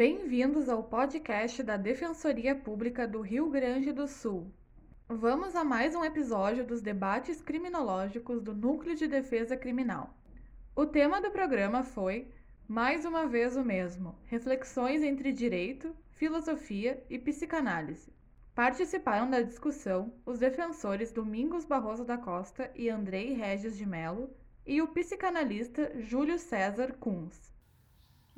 Bem-vindos ao podcast da Defensoria Pública do Rio Grande do Sul. Vamos a mais um episódio dos debates criminológicos do Núcleo de Defesa Criminal. O tema do programa foi, mais uma vez o mesmo, reflexões entre direito, filosofia e psicanálise. Participaram da discussão os defensores Domingos Barroso da Costa e Andrei Regis de Melo e o psicanalista Júlio César Kunz.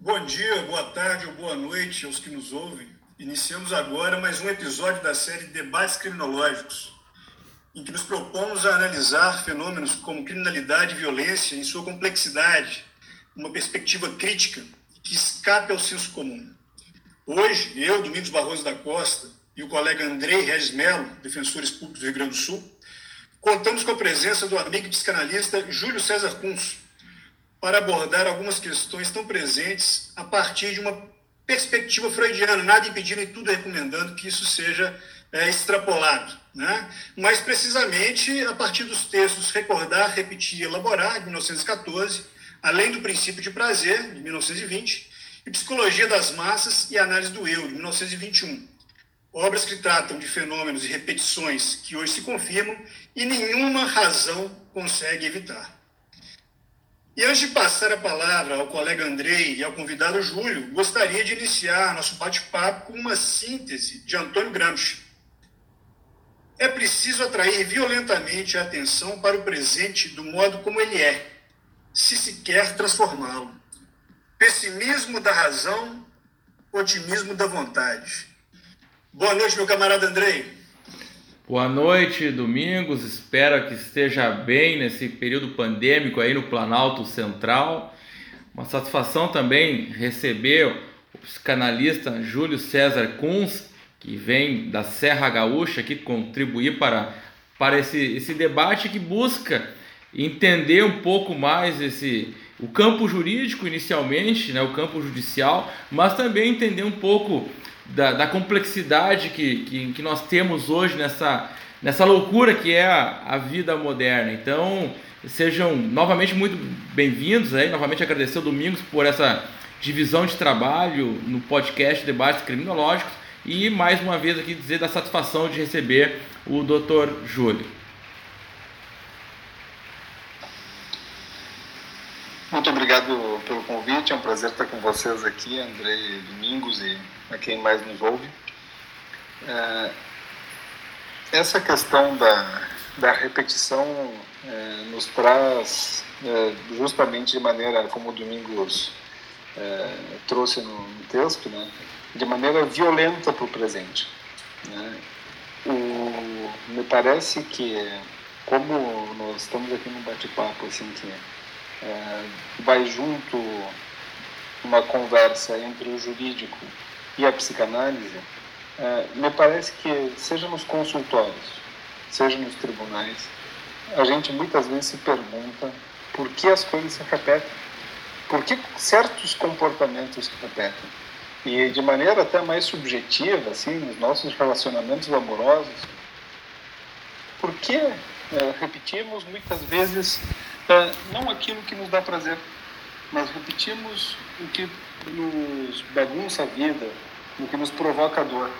Bom dia, boa tarde ou boa noite aos que nos ouvem. Iniciamos agora mais um episódio da série Debates Criminológicos, em que nos propomos a analisar fenômenos como criminalidade e violência em sua complexidade, uma perspectiva crítica que escape ao senso comum. Hoje, eu, Domingos Barroso da Costa, e o colega Andrei Regis Melo, defensores públicos do Rio Grande do Sul, contamos com a presença do amigo psicanalista Júlio César Kunz, para abordar algumas questões tão presentes a partir de uma perspectiva freudiana, nada impedindo e tudo recomendando que isso seja é, extrapolado. Né? Mais precisamente, a partir dos textos Recordar, Repetir Elaborar, de 1914, além do Princípio de Prazer, de 1920, e Psicologia das Massas e Análise do Eu, de 1921. Obras que tratam de fenômenos e repetições que hoje se confirmam e nenhuma razão consegue evitar. E antes de passar a palavra ao colega Andrei e ao convidado Júlio, gostaria de iniciar nosso bate-papo com uma síntese de Antônio Gramsci. É preciso atrair violentamente a atenção para o presente do modo como ele é, se se quer transformá-lo. Pessimismo da razão, otimismo da vontade. Boa noite, meu camarada Andrei. Boa noite, Domingos. Espero que esteja bem nesse período pandêmico aí no Planalto Central. Uma satisfação também receber o psicanalista Júlio César Kunz, que vem da Serra Gaúcha aqui contribuir para, para esse, esse debate que busca entender um pouco mais esse o campo jurídico inicialmente, né, o campo judicial, mas também entender um pouco da, da complexidade que, que, que, nós temos hoje nessa, nessa loucura que é a, a vida moderna. Então, sejam novamente muito bem-vindos, aí, novamente agradecer ao Domingos por essa divisão de trabalho no podcast Debates Criminológicos e mais uma vez aqui dizer da satisfação de receber o Dr. Júlio. Muito obrigado pelo convite, é um prazer estar com vocês aqui, Andrei Domingos e a quem mais nos ouve. É, essa questão da, da repetição é, nos traz é, justamente de maneira como o Domingos é, trouxe no, no, texto, né, de maneira violenta para o presente. Né. O, me parece que, como nós estamos aqui num bate-papo assim, que é, vai junto uma conversa entre o jurídico e a psicanálise, é, me parece que, seja nos consultórios, seja nos tribunais, a gente muitas vezes se pergunta por que as coisas se repetem, por que certos comportamentos se repetem. E de maneira até mais subjetiva, assim, nos nossos relacionamentos amorosos, por que é, repetimos muitas vezes é, não aquilo que nos dá prazer, mas repetimos o que nos bagunça a vida, o que nos provoca dor.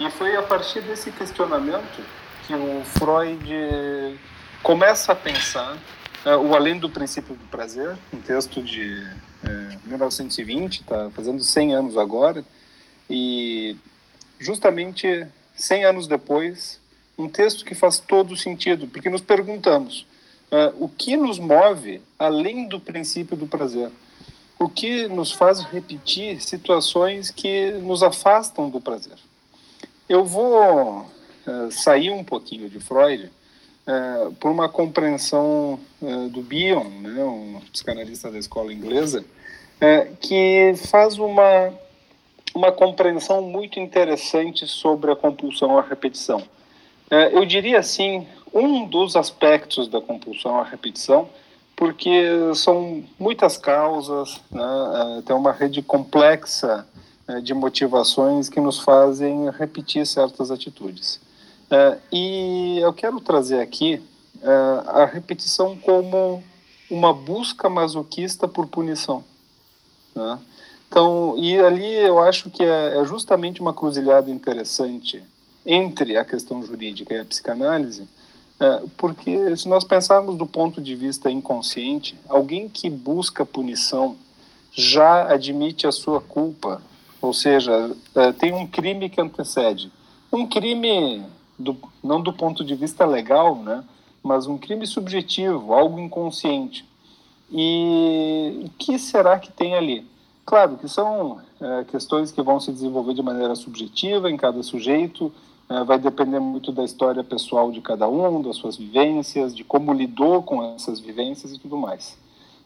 E foi a partir desse questionamento que o Freud começa a pensar é, o Além do Princípio do Prazer, um texto de é, 1920, está fazendo 100 anos agora, e justamente 100 anos depois, um texto que faz todo sentido, porque nos perguntamos uh, o que nos move além do princípio do prazer? O que nos faz repetir situações que nos afastam do prazer? Eu vou uh, sair um pouquinho de Freud uh, por uma compreensão do Bion, né, um psicanalista da escola inglesa, que faz uma uma compreensão muito interessante sobre a compulsão à repetição. Eu diria assim, um dos aspectos da compulsão à repetição, porque são muitas causas, né? É, tem uma rede complexa né, de motivações que nos fazem repetir certas atitudes. É, e eu quero trazer aqui é, a repetição como uma busca masoquista por punição. Né? Então, e ali eu acho que é, justamente uma cruzilhada interessante entre a questão jurídica e a psicanálise, porque se nós pensarmos do ponto de vista inconsciente, alguém que busca punição já admite a sua culpa, ou seja, é, tem um crime que antecede. Um crime, do, não do ponto de vista legal, né, mas um crime subjetivo, algo inconsciente. E o que será que tem ali? Claro que são é, questões que vão se desenvolver de maneira subjetiva em cada sujeito, é, vai depender muito da história pessoal de cada um, das suas vivências, de como lidou com essas vivências e tudo mais.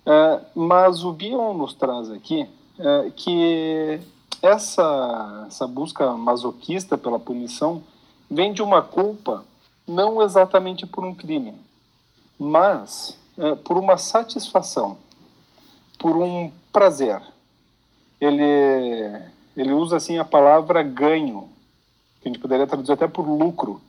É, mas o Bion nos traz aqui é, que essa, essa busca masoquista pela punição vem de uma culpa não exatamente por um crime, mas é, por uma satisfação, por um prazer. Ele, ele usa assim a palavra ganho, que a gente poderia traduzir até por lucro,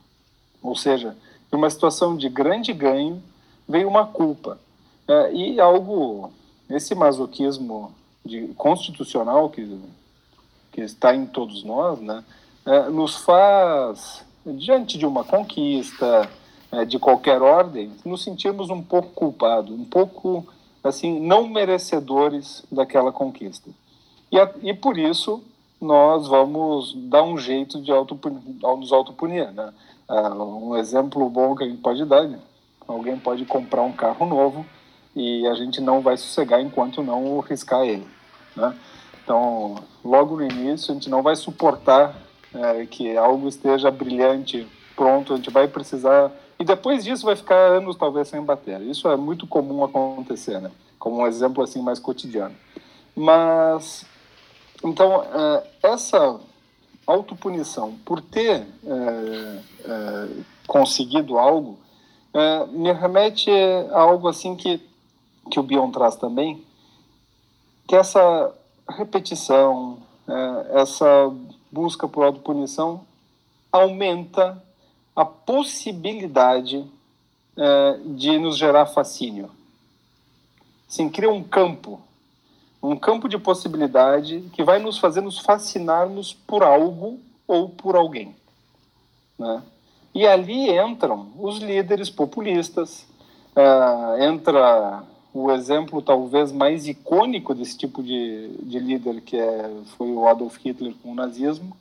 ou seja, em uma situação de grande ganho veio uma culpa. É, e algo, esse masoquismo de, constitucional que, que está em todos nós, né, é, nos faz, diante de uma conquista, é, de qualquer ordem, nos sentirmos um pouco culpados, um pouco, assim, não merecedores daquela conquista. E, a, e por isso nós vamos dar um jeito de auto, nos autopunir, né? Ah, um exemplo bom que a gente pode dar, né? alguém pode comprar um carro novo e a gente não vai sossegar enquanto não riscar ele. Né? Então, logo no início, a gente não vai suportar é, que algo esteja brilhante, pronto, a gente vai precisar. E depois disso vai ficar anos talvez sem bater. Isso é muito comum acontecer, né? Como um exemplo assim mais cotidiano. Mas, então, é, essa autopunição, por ter é, é, conseguido algo, me remete a algo assim que que o Bion traz também, que essa repetição, essa busca por autopunição aumenta a possibilidade de nos gerar fascínio. Assim, cria um campo, um campo de possibilidade que vai nos fazer nos fascinarmos por algo ou por alguém. Né? E ali entram os líderes populistas, uh, entra o exemplo talvez mais icônico desse tipo de, de líder que é, foi o Adolf Hitler com o nazismo,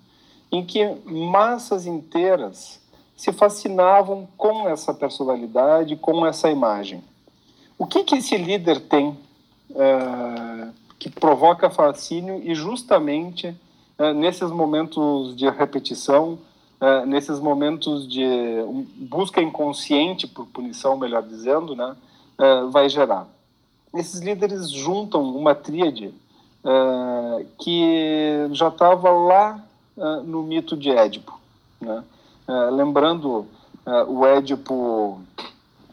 em que massas inteiras se fascinavam com essa personalidade, com essa imagem. O que, que esse líder tem é, que provoca fascínio e justamente é, nesses momentos de repetição, é, nesses momentos de busca inconsciente por punição, melhor dizendo, né, vai gerar? esses líderes juntam uma tríade que já estava lá no mito de Édipo. Né? Lembrando, o Édipo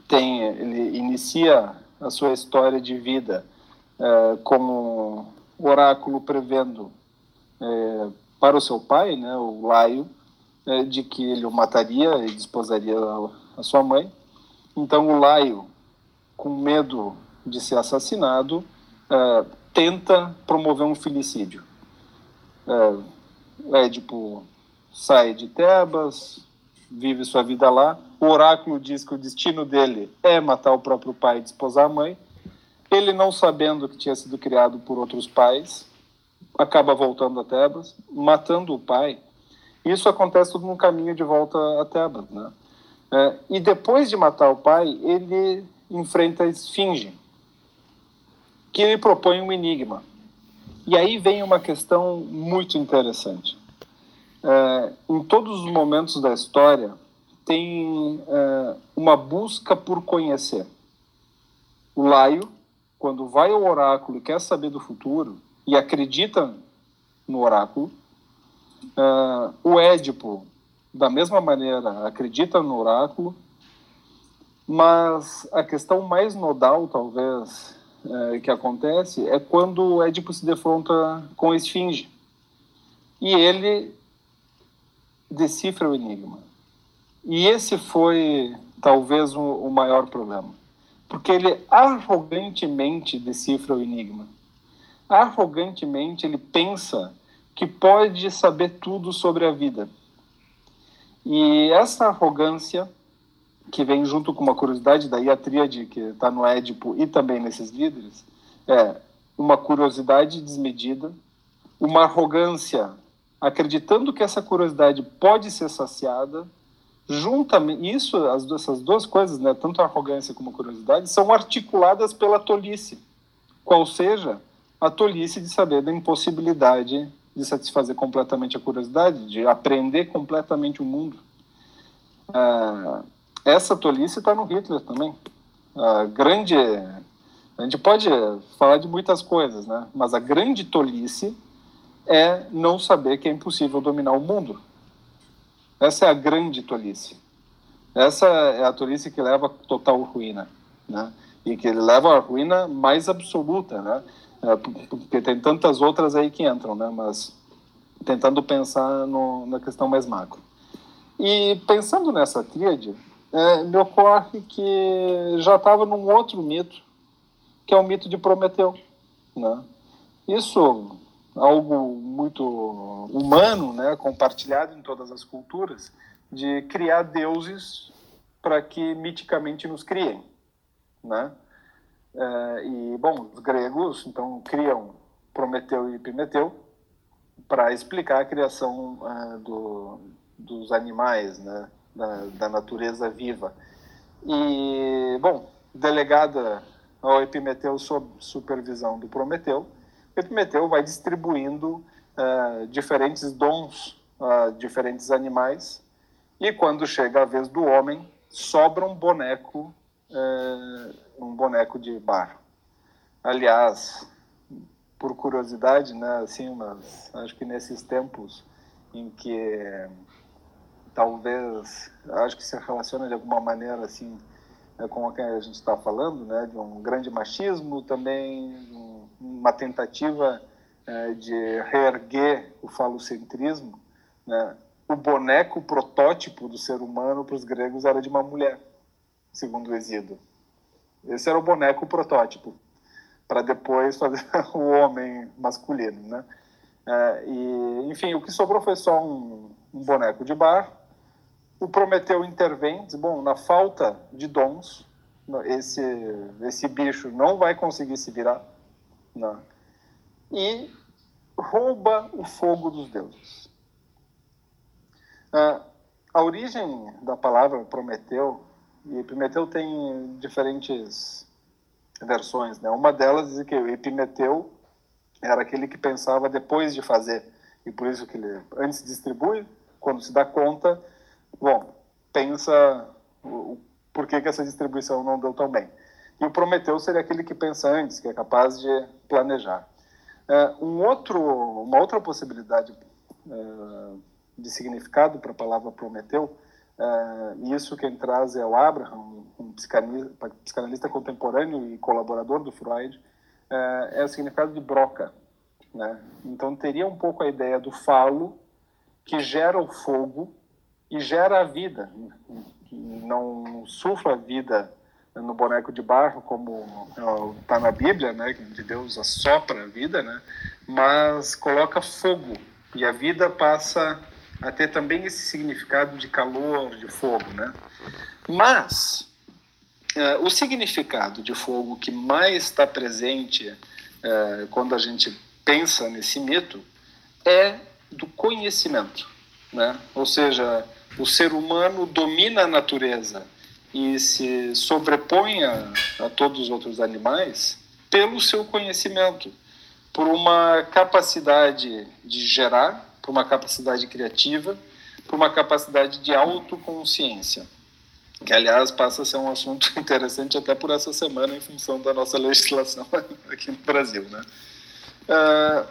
tem, ele inicia a sua história de vida como oráculo prevendo para o seu pai, né, o Laio, de que ele o mataria e desposaria a sua mãe. Então o Laio, com medo de ser assassinado, tenta promover um filicídio. Édipo sai de Tebas, vive sua vida lá. O oráculo diz que o destino dele é matar o próprio pai e desposar a mãe. Ele, não sabendo que tinha sido criado por outros pais, acaba voltando a Tebas, matando o pai. Isso acontece tudo no caminho de volta a Tebas. Né? É, e depois de matar o pai, ele enfrenta a Esfinge, que ele propõe um enigma. E aí vem uma questão muito interessante. É, em todos os momentos da história, tem é, uma busca por conhecer. O Laio, quando vai ao oráculo e quer saber do futuro, e acredita no oráculo, é, o Édipo, da mesma maneira, acredita no oráculo, mas a questão mais nodal, talvez, é, que acontece é quando o Édipo se defronta com a Esfinge. E ele decifra o enigma. E esse foi talvez o, o maior problema. Porque ele arrogantemente decifra o enigma. arrogantemente ele pensa que pode saber tudo sobre a vida. E essa arrogância que vem junto com uma curiosidade, daí a tríade que está no Édipo e também nesses líderes, é uma curiosidade desmedida, uma arrogância acreditando que essa curiosidade pode ser saciada, juntamente isso, as, essas duas coisas, né, tanto a arrogância como a curiosidade, são articuladas pela tolice, qual seja a tolice de saber da impossibilidade de satisfazer completamente a curiosidade, de aprender completamente o mundo. Ah, essa tolice está no Hitler também. A grande, a gente pode falar de muitas coisas, né? Mas a grande tolice é não saber que é impossível dominar o mundo. Essa é a grande tolice. Essa é a tolice que leva a total ruína, né? E que leva à ruína mais absoluta, né? É, porque tem tantas outras aí que entram, né? Mas tentando pensar no, na questão mais macro. E pensando nessa tríade, é, me ocorre que já estava num outro mito, que é o mito de Prometeu. Né? Isso algo muito humano, né, compartilhado em todas as culturas, de criar deuses para que miticamente nos criem, né? É, e bom, os gregos então criam Prometeu e Epimeteu para explicar a criação é, do, dos animais, né? da, da natureza viva. E, bom, delegada ao Epimeteu sob supervisão do Prometeu, Epimeteu vai distribuindo uh, diferentes dons a uh, diferentes animais e quando chega a vez do homem, sobra um boneco, uh, um boneco de barro. Aliás, por curiosidade, né, assim, mas acho que nesses tempos em que talvez, acho que se relaciona de alguma maneira assim né, com o que a gente está falando, né, de um grande machismo, também uma tentativa é, de reerguer o falocentrismo. Né? O boneco protótipo do ser humano para os gregos era de uma mulher, segundo Exído. Esse era o boneco protótipo, para depois fazer o homem masculino, né? É, e, enfim, o que sobrou foi só um, um boneco de bar, o Prometeu intervém, diz, bom, na falta de dons, esse, esse bicho não vai conseguir se virar. Né? e rouba o fogo dos deuses. Ah, a origem da palavra Prometeu, e Epimeteu tem diferentes versões, né? Uma delas diz que Epimeteu era aquele que pensava depois de fazer, e por isso que ele antes distribui, quando se dá conta, bom, pensa o, por que, que essa distribuição não deu tão bem. E o Prometeu seria aquele que pensa antes, que é capaz de planejar. É, um outro, uma outra possibilidade é, de significado para a palavra Prometeu, é, e isso quem traz é o Abraham, um psicanalista, contemporâneo e colaborador do Freud, é, o significado de broca. Né? Então teria um pouco a ideia do falo que gera o fogo e gera a vida. Não sufla a vida no boneco de barro, como está na Bíblia, né, de Deus assopra a vida, né, mas coloca fogo e a vida passa a ter também esse significado de calor, de fogo, né. Mas uh, o significado de fogo que mais está presente uh, quando a gente pensa nesse mito é do conhecimento, né? Ou seja, o ser humano domina a natureza e se sobrepõe a, a todos os outros animais pelo seu conhecimento, por uma capacidade de gerar, por uma capacidade criativa, por uma capacidade de autoconsciência, que aliás passa a ser um assunto interessante até por essa semana em função da nossa legislação aqui no Brasil, né? Uh,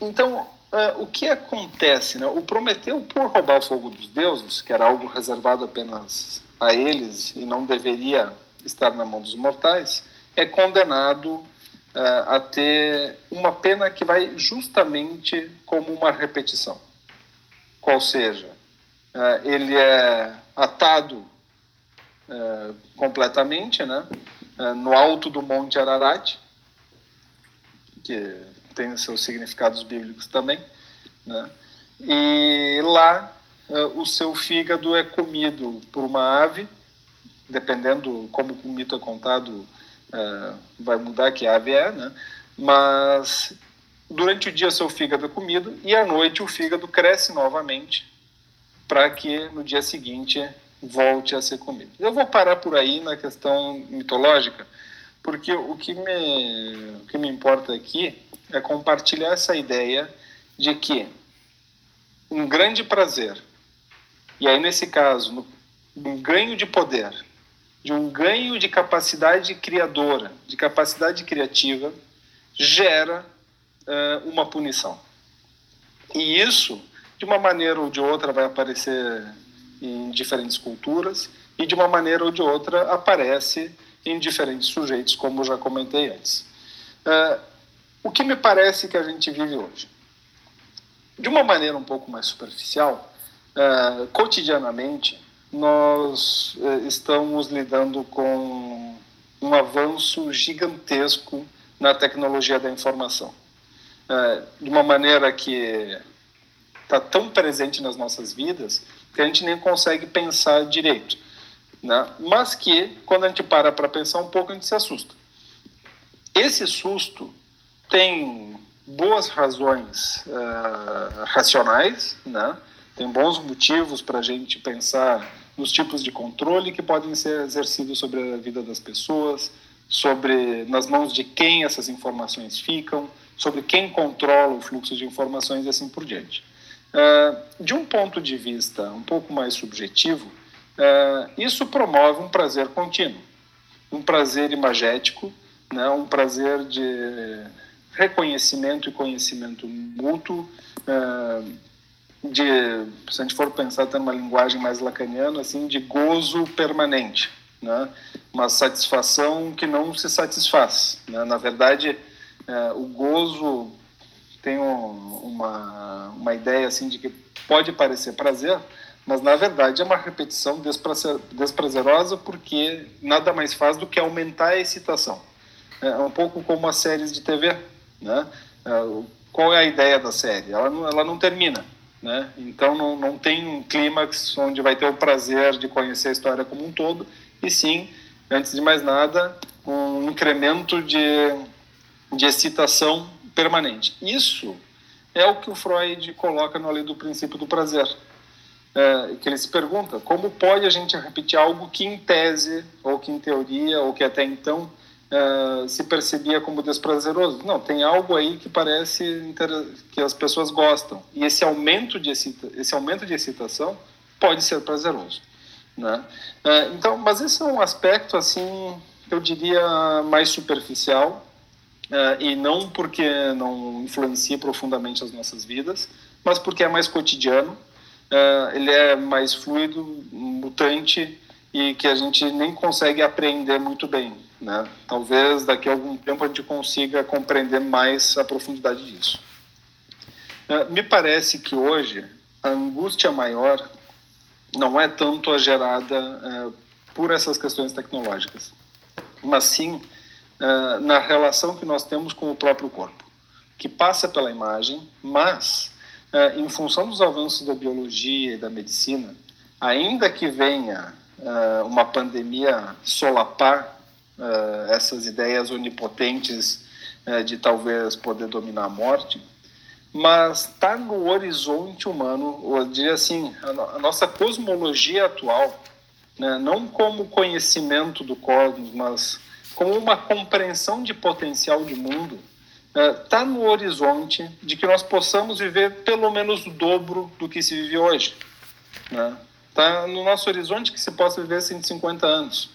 então Uh, o que acontece? Né? O Prometeu, por roubar o fogo dos deuses, que era algo reservado apenas a eles e não deveria estar na mão dos mortais, é condenado uh, a ter uma pena que vai justamente como uma repetição. Qual seja, uh, ele é atado completamente né? no alto do Monte Ararat, que tem seus significados bíblicos também. Né? E lá uh, o seu fígado é comido por uma ave, dependendo como o mito é contado, uh, vai mudar que ave é, né? mas durante o dia seu fígado é comido e à noite o fígado cresce novamente para que no dia seguinte volte a ser comido. Eu vou parar por aí na questão mitológica, porque o que me, o que me importa aqui é compartilhar essa ideia de que um grande prazer, e aí nesse caso, um ganho de poder, de um ganho de capacidade criadora, de capacidade criativa, gera uh, uma punição. E isso, de uma maneira ou de outra, vai aparecer em diferentes culturas e de uma maneira ou de outra aparece em diferentes sujeitos, como já comentei antes. Uh, o que me parece que a gente vive hoje? De uma maneira um pouco mais superficial, uh, cotidianamente, nós uh, estamos lidando com um avanço gigantesco na tecnologia da informação. de uma maneira que está tão presente nas nossas vidas que a gente nem consegue pensar direito. Né? Mas que, quando a gente para para pensar um pouco, a gente se assusta. Esse susto tem boas razões uh, racionais, né? Tem bons motivos para a gente pensar nos tipos de controle que podem ser exercidos sobre a vida das pessoas, sobre nas mãos de quem essas informações ficam, sobre quem controla o fluxo de informações e assim por diante. Uh, de um ponto de vista um pouco mais subjetivo, uh, isso promove um prazer contínuo, um prazer imagético, né, um prazer de reconhecimento e conhecimento mútuo, uh, de, se a gente for pensar até numa linguagem mais lacaniana, assim, de gozo permanente, né, uma satisfação que não se satisfaz. Né? Na verdade, o gozo tem uma, uma ideia assim de que pode parecer prazer, mas na verdade é uma repetição desprazerosa porque nada mais faz do que aumentar a excitação. É um pouco como as séries de TV, né? É, qual é a ideia da série? Ela não, ela não termina, né? Então não, não tem um clímax onde vai ter o prazer de conhecer a história como um todo, e sim, antes de mais nada, um incremento de, de excitação permanente. Isso é o que o Freud coloca na lei do princípio do prazer. É, que ele se pergunta como pode a gente repetir algo que em tese, ou que em teoria, ou que até então é, se percebia como desprazeroso. Não, tem algo aí que parece que as pessoas gostam. E esse aumento de, excita esse aumento de excitação pode ser prazeroso. Né? É, então, mas esse é um aspecto, assim, eu diria, mais superficial, uh, e não porque não influencia profundamente as nossas vidas, mas porque é mais cotidiano, uh, ele é mais fluido, mutante e que a gente nem consegue aprender muito bem. Né? Talvez daqui a algum tempo a gente consiga compreender mais a profundidade disso. Uh, me parece que hoje a angústia maior não é tanto a gerada por essas questões tecnológicas, mas sim uh, na relação que nós temos com o próprio corpo, que passa pela imagem, mas, em função dos avanços da biologia e da medicina, ainda que venha uma pandemia solapar essas ideias onipotentes de talvez poder dominar a morte, mas está no horizonte humano, ou diria assim, a, nossa cosmologia atual, né, não como conhecimento do cosmos, mas com uma compreensão de potencial de mundo, está é, no horizonte de que nós possamos viver pelo menos o dobro do que se vive hoje. Está né? no nosso horizonte que se possa viver 150 anos.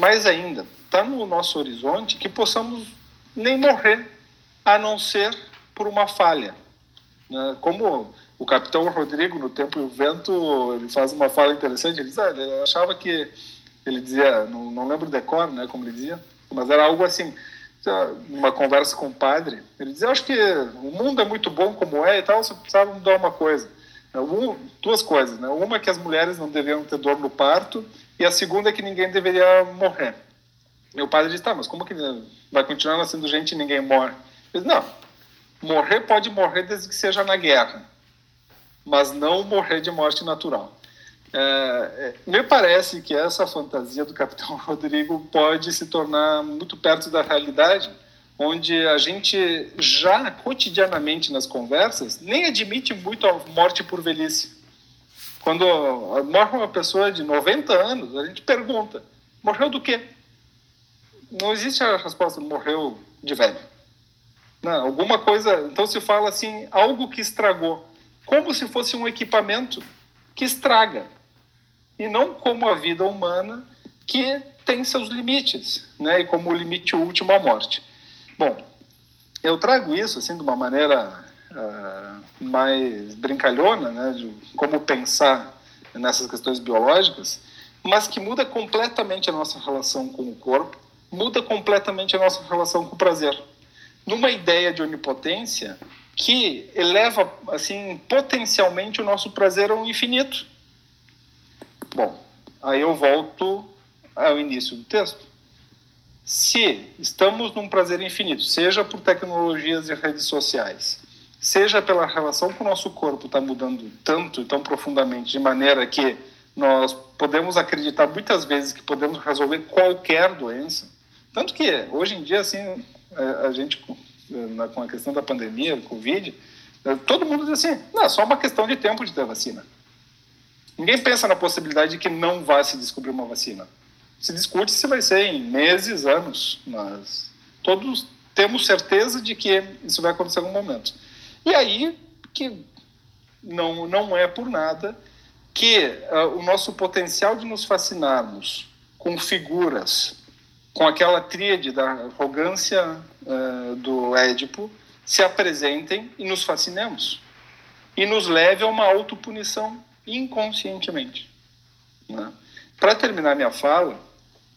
Mais ainda, está no nosso horizonte que possamos nem morrer, a não ser por uma falha. Né? Como o capitão Rodrigo, no Tempo e o Vento, ele faz uma fala interessante, ele, diz, ah, ele achava que ele dizia, não, não lembro o decor, né, como ele dizia, mas era algo assim, uma conversa com o padre, ele dizia, acho que o mundo é muito bom como é e tal, você precisava mudar uma coisa. Um, duas coisas, né? Uma é que as mulheres não deveriam ter dor no parto e a segunda é que ninguém deveria morrer. O padre disse, tá, mas como que vai continuar nascendo gente e ninguém morre? Ele disse, não, Morrer pode morrer desde que seja na guerra, mas não morrer de morte natural. É, é, me parece que essa fantasia do Capitão Rodrigo pode se tornar muito perto da realidade, onde a gente já cotidianamente nas conversas nem admite muito a morte por velhice. Quando morre uma pessoa de 90 anos, a gente pergunta: morreu do quê? Não existe a resposta: morreu de velho. Não, alguma coisa. Então se fala assim: algo que estragou. Como se fosse um equipamento que estraga. E não como a vida humana que tem seus limites, né? E como o limite último a morte. Bom, eu trago isso assim de uma maneira uh, mais brincalhona, né? De como pensar nessas questões biológicas, mas que muda completamente a nossa relação com o corpo, muda completamente a nossa relação com o prazer numa ideia de onipotência que eleva assim potencialmente o nosso prazer ao infinito. Bom, aí eu volto ao início do texto. Se estamos num prazer infinito, seja por tecnologias e redes sociais, seja pela relação com o nosso corpo está mudando tanto e tão profundamente, de maneira que nós podemos acreditar muitas vezes que podemos resolver qualquer doença, tanto que hoje em dia assim a, gente, com a questão da pandemia, Covid, eh, todo mundo diz assim, não, é só uma questão de tempo de ter vacina. Ninguém pensa na possibilidade de que não vá se descobrir uma vacina. Se discute se vai ser em meses, anos, mas todos temos certeza de que isso vai acontecer em algum momento. E aí que não, não é por nada que uh, o nosso potencial de nos fascinarmos com figuras com aquela tríade da arrogância uh, do Édipo, se apresentem e nos fascinemos. E nos leve a uma autopunição inconscientemente. Né? Para terminar minha fala,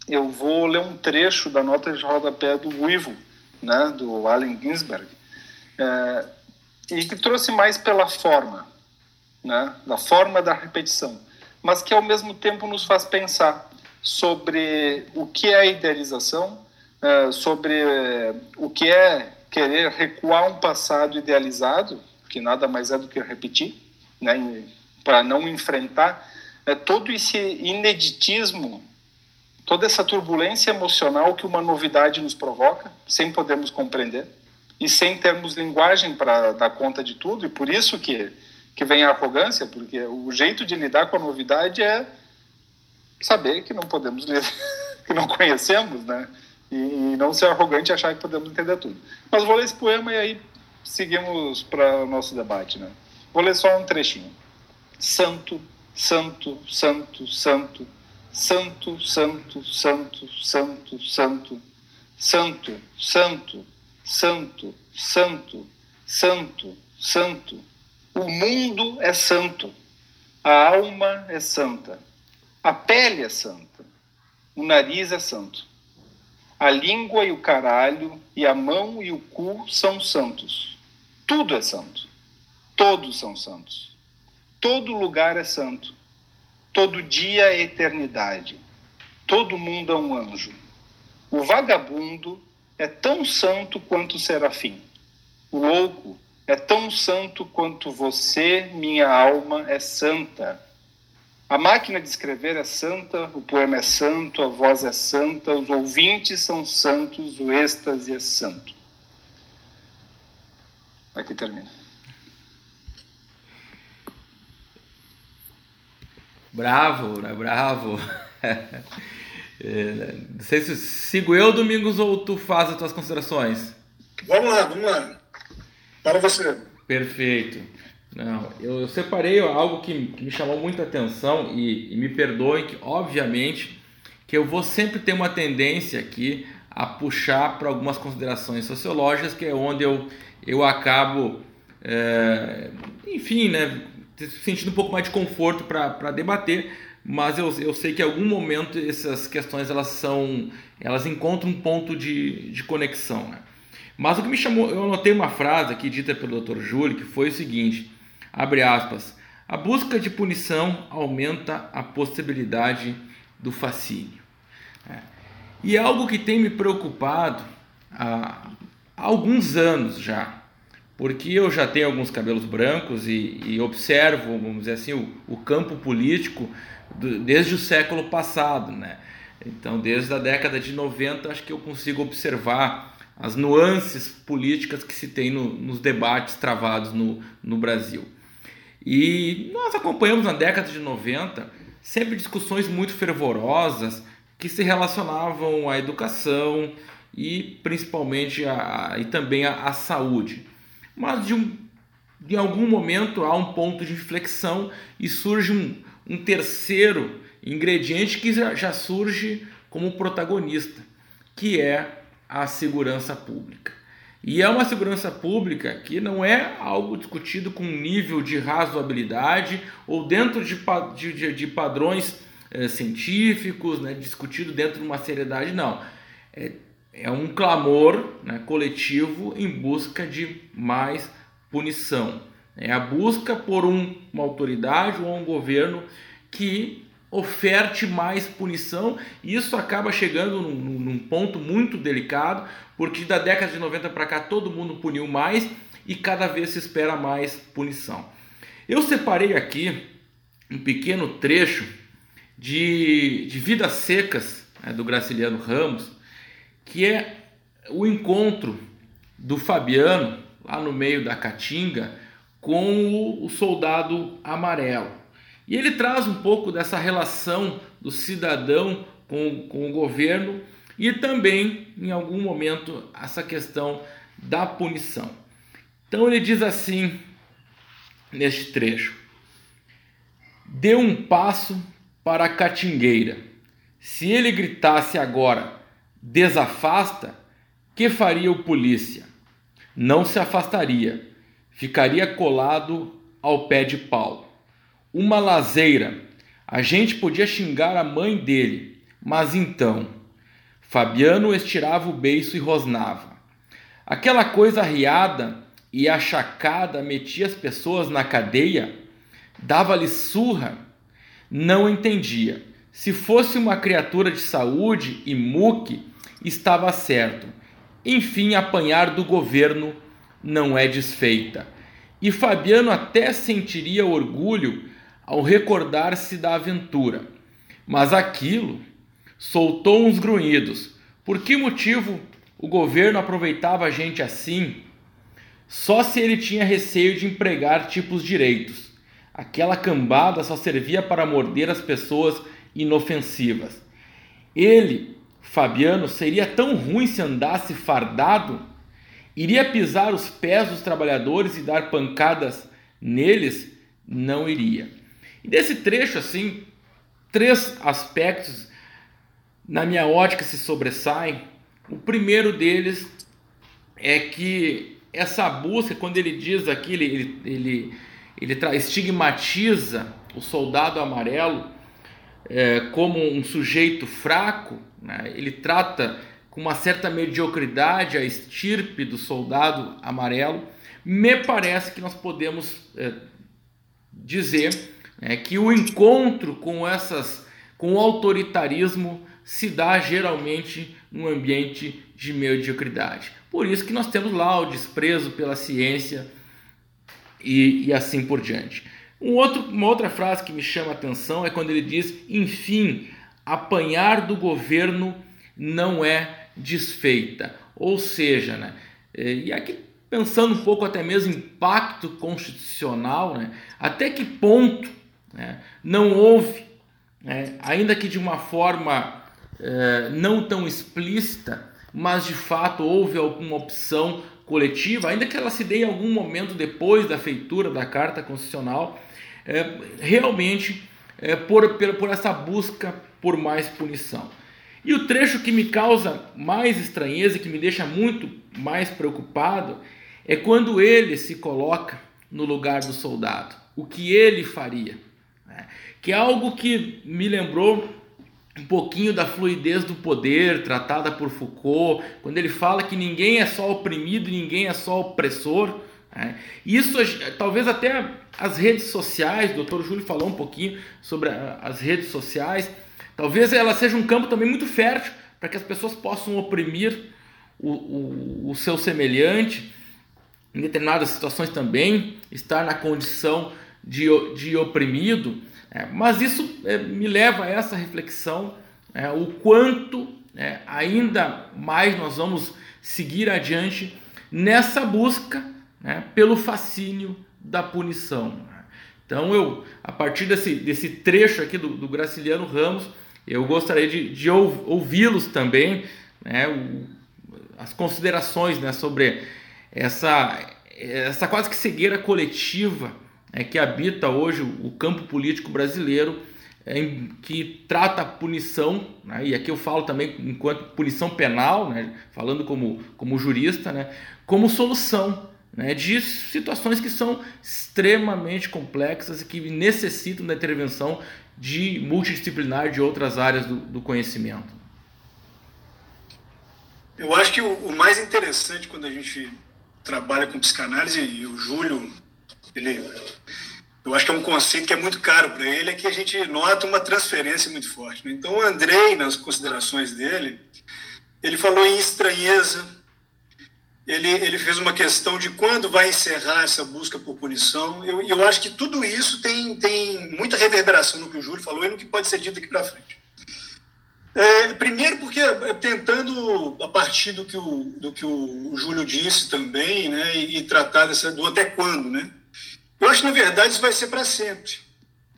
eu vou ler um trecho da nota de rodapé do Uivo, né, do Allen Ginsberg, é, e que trouxe mais pela forma, né, da forma da repetição, mas que ao mesmo tempo nos faz pensar sobre o que é idealização, é, sobre o que é querer recuar um passado idealizado, que nada mais é do que repetir, né, para não enfrentar é, todo esse ineditismo, toda essa turbulência emocional que uma novidade nos provoca, sem podermos compreender e sem termos linguagem para dar conta de tudo, e por isso que, que vem a arrogância, porque o jeito de lidar com a novidade é saber que não podemos ler, que não conhecemos, né? E, e não ser arrogante e achar que podemos entender tudo. Mas vou ler esse poema e aí seguimos para o nosso debate, né? Vou ler só um trechinho. Santo, santo, santo, santo, santo, santo, santo, santo, santo, santo, santo, santo, santo, santo, santo. O mundo é santo, a alma é santa a pele é santa, o nariz é santo. A língua e o caralho, e a mão e o cu são santos. Tudo é santo. Todos são santos. Todo lugar é santo. Todo dia é eternidade. Todo mundo é um anjo. O vagabundo é tão santo quanto o serafim. O louco é tão santo quanto você, minha alma, é santa. A máquina de escrever é santa, o poema é santo, a voz é santa, os ouvintes são santos, o êxtase é santo. Aqui termina. Bravo, né? bravo. É, não sei se sigo eu, Domingos, ou tu faz as tuas considerações. Vamos lá, vamos lá. Para você. Perfeito. Não, eu, eu separei algo que, que, me chamou muita atenção e, e me perdoem que, obviamente, que eu vou sempre ter uma tendência aqui a puxar para algumas considerações sociológicas, que é onde eu, eu acabo, é, enfim, né, sentindo um pouco mais de conforto para debater, mas eu, eu sei que em algum momento essas questões elas são, elas encontram um ponto de, de conexão. Né? Mas o que me chamou, eu anotei uma frase aqui dita pelo Dr. Júlio, que foi o seguinte: Abre aspas. A busca de punição aumenta a possibilidade do fascínio. É. E é algo que tem me preocupado há, há alguns anos já, porque eu já tenho alguns cabelos brancos e, e observo, vamos dizer assim, o, o campo político do, desde o século passado, né? Então, desde a década de 90, acho que eu consigo observar as nuances políticas que se tem no, nos debates travados no, no Brasil. E nós acompanhamos na década de 90 sempre discussões muito fervorosas que se relacionavam à educação e principalmente a, e também à, à saúde. Mas de, um, de algum momento há um ponto de inflexão e surge um, um terceiro ingrediente que já, já surge como protagonista, que é a segurança pública. E é uma segurança pública que não é algo discutido com nível de razoabilidade ou dentro de, de, de padrões é, científicos, né, discutido dentro de uma seriedade, não. É, é um clamor né, coletivo em busca de mais punição. É a busca por um, uma autoridade ou um governo que oferte mais punição, e isso acaba chegando num, num ponto muito delicado, porque da década de 90 para cá todo mundo puniu mais e cada vez se espera mais punição. Eu separei aqui um pequeno trecho de, de Vidas Secas né, do Graciliano Ramos, que é o encontro do Fabiano lá no meio da Caatinga com o, soldado amarelo. E ele traz um pouco dessa relação do cidadão com, com o governo e também, em algum momento, essa questão da punição. Então ele diz assim, neste trecho: Dê um passo para a catingueira. Se ele gritasse agora, desafasta, que faria o polícia? Não se afastaria, ficaria colado ao pé de pau uma lazeira. A gente podia xingar a mãe dele, mas então. Fabiano estirava o beiço e rosnava. Aquela coisa riada e achacada metia as pessoas na cadeia, dava-lhe surra. Não entendia. Se fosse uma criatura de saúde e muque, estava certo. Enfim, apanhar do governo não é desfeita. E Fabiano até sentiria orgulho ao recordar-se da aventura. Mas aquilo soltou uns grunhidos. Por que motivo o governo aproveitava a gente assim? Só se ele tinha receio de empregar tipos direitos. Aquela cambada só servia para morder as pessoas inofensivas. Ele, Fabiano, seria tão ruim se andasse fardado? Iria pisar os pés dos trabalhadores e dar pancadas neles? Não iria. E desse trecho, assim, três aspectos na minha ótica se sobressaem. O primeiro deles é que essa busca, quando ele diz aqui, ele, ele, ele, ele estigmatiza o soldado amarelo é, como um sujeito fraco, né? ele trata com uma certa mediocridade a estirpe do soldado amarelo, me parece que nós podemos é, dizer é que o encontro com essas com o autoritarismo se dá geralmente num ambiente de mediocridade. Por isso que nós temos lá o desprezo pela ciência e, e assim por diante. Um outro, uma outra frase que me chama a atenção é quando ele diz: enfim, apanhar do governo não é desfeita. Ou seja, né, é, e aqui pensando um pouco até mesmo impacto constitucional, né, até que ponto né? Não houve, né? ainda que de uma forma eh, não tão explícita, mas de fato houve alguma opção coletiva, ainda que ela se dê em algum momento depois da feitura da Carta Constitucional, eh, realmente eh, por, por essa busca por mais punição. E o trecho que me causa mais estranheza, que me deixa muito mais preocupado, é quando ele se coloca no lugar do soldado. O que ele faria? Né? Que é algo que me lembrou um pouquinho da fluidez do poder tratada por Foucault, quando ele fala que ninguém é só oprimido, ninguém é só opressor. Né? Isso talvez até as redes sociais, o doutor Júlio falou um pouquinho sobre as redes sociais, talvez ela seja um campo também muito fértil para que as pessoas possam oprimir o, o, o seu semelhante. em determinadas situações também estar na condição de, de oprimido, é, mas isso é, me leva a essa reflexão, é, o quanto é, ainda mais nós vamos seguir adiante nessa busca né, pelo fascínio da punição. Então eu, a partir desse, desse trecho aqui do, do Graciliano Ramos, eu gostaria de, de ouvi-los também, né, o, as considerações né, sobre essa, essa quase que cegueira coletiva né, que habita hoje o campo político brasileiro, em, que trata a punição, né, e aqui eu falo também enquanto punição penal, né, falando como, como jurista, né, como solução né, de situações que são extremamente complexas e que necessitam da intervenção de multidisciplinar de outras áreas do, do conhecimento. Eu acho que o, o, mais interessante quando a gente trabalha com psicanálise, e o Júlio, ele, eu acho que é um conceito que é muito caro para ele, é que a gente nota uma transferência muito forte. Né? Então, o Andrei, nas considerações dele, ele falou em estranheza, ele, ele fez uma questão de quando vai encerrar essa busca por punição. Eu, eu acho que tudo isso tem, tem muita reverberação no que o Júlio falou e no que pode ser dito aqui para frente. É, primeiro porque é, tentando a partir do que o, do que o Júlio disse também, né, e, e tratar dessa, do até quando, né? Eu acho que na verdade isso vai ser para sempre.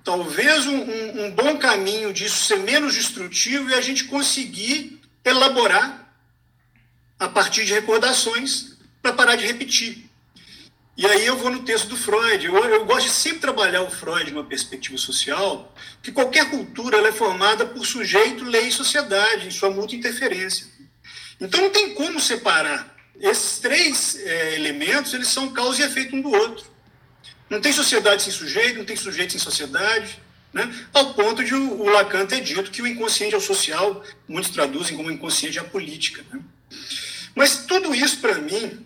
Talvez um, um, um bom caminho disso ser menos destrutivo e a gente conseguir elaborar a partir de recordações para parar de repetir. E aí eu vou no texto do Freud. Eu, eu, gosto de sempre trabalhar o Freud numa perspectiva social, que qualquer cultura é formada por sujeito, lei e sociedade, em sua mútua interferência. Então não tem como separar. Esses três é, elementos eles são causa e efeito um do outro. Não tem sociedade sem sujeito, não tem sujeito sem sociedade. Né? Ao ponto de o, o Lacan ter dito que o inconsciente é o social, muitos traduzem como inconsciente é a política. Né? Mas tudo isso, para mim,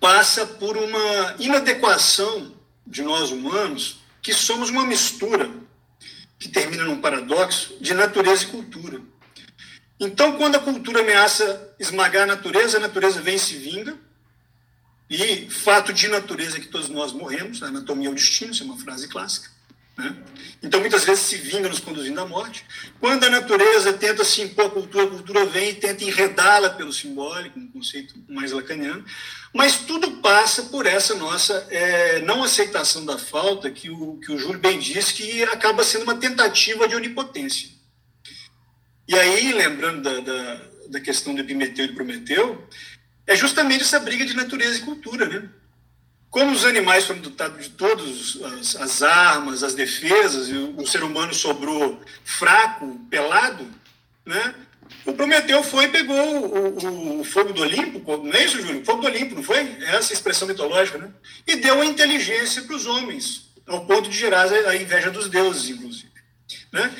passa por uma inadequação de nós humanos, que somos uma mistura, que termina num paradoxo, de natureza e cultura. Então, quando a cultura ameaça esmagar a natureza, a natureza vem e se vinga. E fato de natureza é que todos nós morremos, a anatomia é o destino, isso é uma frase clássica. Né? Então, muitas vezes se vinga nos conduzindo à morte. Quando a natureza tenta se impor à cultura, a cultura vem e tenta enredá-la pelo simbólico, um conceito mais lacaniano. Mas tudo passa por essa nossa é, não aceitação da falta, que o, que o Júlio bem disse, que acaba sendo uma tentativa de onipotência. E aí, lembrando da, da, da questão do Epimeteu e do Prometeu, é justamente essa briga de natureza e cultura, né? Como os animais foram dotados de todas as, as, armas, as defesas, e o, o, ser humano sobrou fraco, pelado, né? O Prometeu foi e pegou o, o, o, fogo do Olimpo, não é isso, Júlio? O fogo do Olimpo, não foi? É essa expressão mitológica, né? E deu a inteligência para os homens, ao ponto de gerar a inveja dos deuses, inclusive. Né?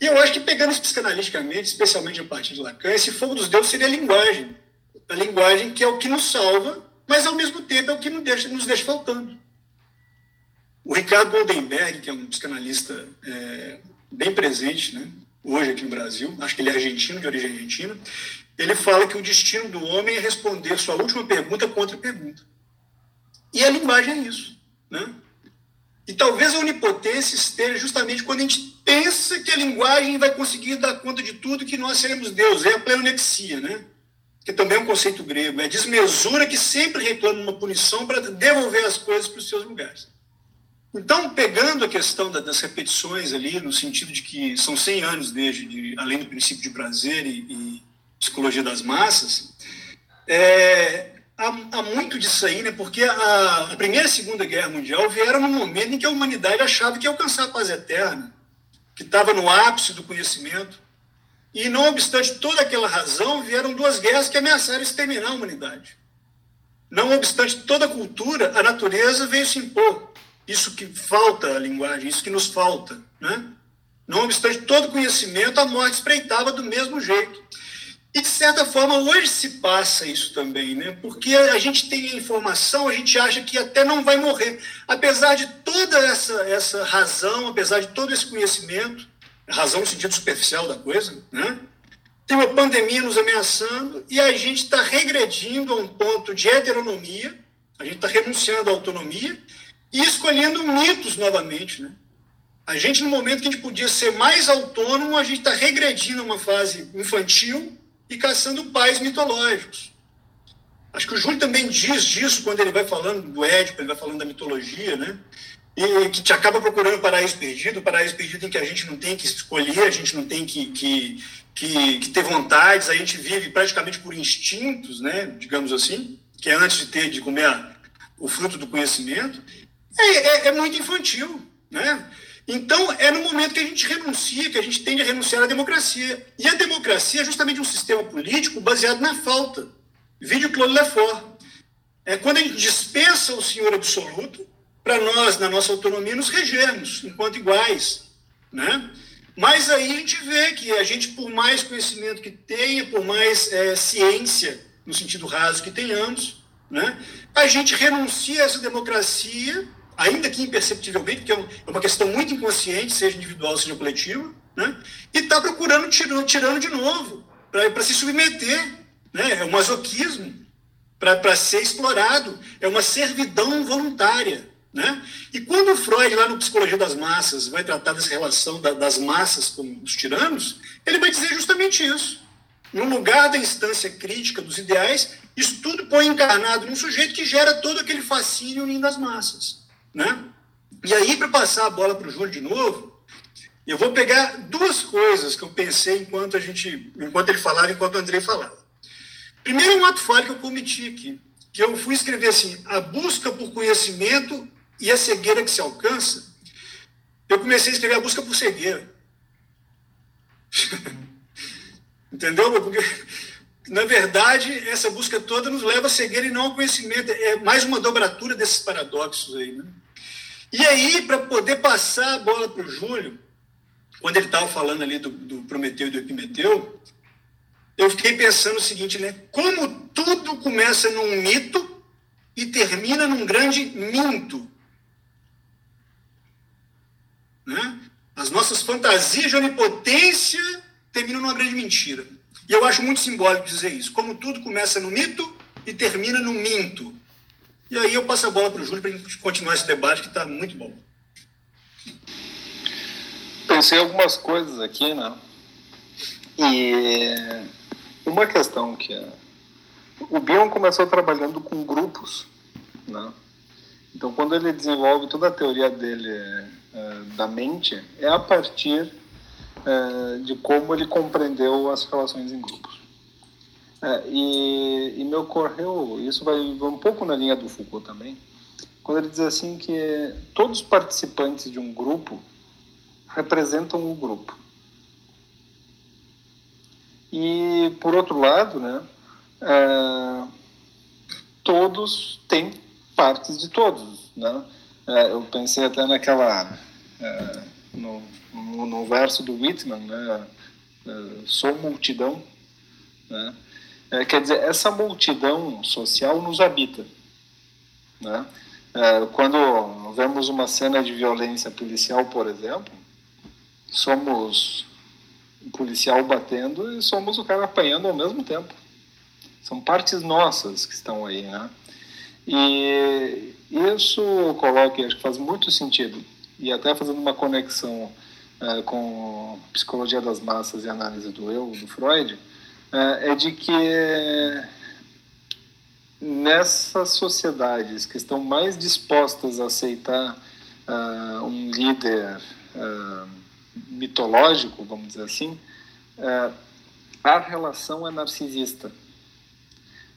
E eu acho que, pegando isso psicanaliticamente, especialmente a partir de Lacan, esse fogo dos deuses seria a linguagem. A linguagem que é o que nos salva mas ao mesmo tempo é o que nos deixa, nos deixa faltando. O Ricardo Goldenberg, que é um psicanalista é, bem presente né, hoje aqui no Brasil, acho que ele é argentino, de origem argentina, ele fala que o destino do homem é responder sua última pergunta com outra pergunta. E a linguagem é isso. Né? E talvez a onipotência esteja justamente quando a gente pensa que a linguagem vai conseguir dar conta de tudo, que nós seremos Deus. É a pleonexia, né? Que também é um conceito grego, é desmesura que sempre reclama uma punição para devolver as coisas para os seus lugares. Então, pegando a questão das repetições ali, no sentido de que são 100 anos desde, de, além do princípio de prazer e, e psicologia das massas, é, há, há, muito disso aí, né? porque a, a Primeira e Segunda Guerra Mundial vieram num momento em que a humanidade achava que ia alcançar a paz eterna, que estava no ápice do conhecimento. E, não obstante toda aquela razão, vieram duas guerras que ameaçaram exterminar a humanidade. Não obstante toda a cultura, a natureza veio se impor. Isso que falta a linguagem, isso que nos falta. Né? Não obstante todo conhecimento, a morte espreitava do mesmo jeito. E, de certa forma, hoje se passa isso também, né? porque a gente tem informação, a gente acha que até não vai morrer. Apesar de toda essa, essa razão, apesar de todo esse conhecimento, razão no sentido superficial da coisa, né? Tem uma pandemia nos ameaçando e a gente está regredindo a um ponto de heteronomia, A gente está renunciando à autonomia e escolhendo mitos novamente. Né? A gente, no momento que a gente podia ser mais autônomo, a gente está regredindo a uma fase infantil e caçando pais mitológicos. Acho que o Júlio também diz disso quando ele vai falando do Édipo, ele vai falando da mitologia, né? E que te acaba procurando paraíso perdido, paraíso perdido em que a gente não tem que escolher, a gente não tem que, que, que, que ter vontades, a gente vive praticamente por instintos, né? Digamos assim, que é antes de ter, de comer a, o fruto do conhecimento. É, é, é muito infantil, né? Então, é no momento que a gente renuncia, que a gente tende a renunciar à democracia. E a democracia é justamente um sistema político baseado na falta. Vídeo Claude Lefort. É quando a gente dispensa o senhor absoluto para nós, na nossa autonomia, nos regermos enquanto iguais. Né? Mas aí a gente vê que a gente, por mais conhecimento que tenha, por mais é, ciência, no sentido raso que tenhamos, né? a gente renuncia a essa democracia, ainda que imperceptivelmente, porque é, é uma questão muito inconsciente, seja individual, seja coletiva, né? e está procurando tirando, tirando de novo, para se submeter né? é um masoquismo para ser explorado, é uma servidão voluntária. Né? E quando Freud, lá no Psicologia das Massas, vai tratar dessa relação da, das massas com os tiranos, ele vai dizer justamente isso. No lugar da instância crítica dos ideais, isso tudo põe encarnado num sujeito que gera todo aquele fascínio unindo as massas. Né? E aí, para passar a bola para o Júlio de novo, eu vou pegar duas coisas que eu pensei enquanto a gente, enquanto ele falava, enquanto o Andrei falava. Primeiro, um ato falho que eu cometi aqui, que eu fui escrever assim: a busca por conhecimento e a cegueira que se alcança. Eu comecei a escrever a busca por cegueira. Entendeu? Porque, na verdade, essa busca toda nos leva a cegueira e não ao conhecimento. É mais uma dobratura desses paradoxos aí. Né? E aí, para poder passar a bola para o Júlio, quando ele estava falando ali do, do Prometeu e do Epimeteu, eu fiquei pensando o seguinte, né? Como tudo começa num mito e termina num grande minto. Né? As nossas fantasias de onipotência terminam numa grande mentira. E eu acho muito simbólico dizer isso. Como tudo começa no mito e termina no minto. E aí eu passo a bola para o Júlio para a gente continuar esse debate que está muito bom. Pensei algumas coisas aqui, né? E uma questão que é, o Bion começou trabalhando com grupos, né? Então, quando ele desenvolve toda a teoria dele é, da mente, é a partir é, de como ele compreendeu as relações em grupos. É, e, e, me ocorreu, isso vai, vai um pouco na linha do Foucault também, quando ele diz assim que todos os participantes de um grupo representam o grupo. E, por outro lado, né, todos têm partes de todos. Né? É, eu pensei até naquela. É, no, no, no, verso do Whitman, né, é, sou multidão. Né? É, quer dizer, essa multidão social nos habita. Né? É, quando vemos uma cena de violência policial, por exemplo, somos policial batendo e somos o cara apanhando ao mesmo tempo. São partes nossas que estão aí, né? E isso coloca, acho que faz muito sentido, e até fazendo uma conexão é, com psicologia das massas e análise do eu, do Freud, é, é de que nessas sociedades que estão mais dispostas a aceitar uh, um líder uh, mitológico, vamos dizer assim, a relação é narcisista.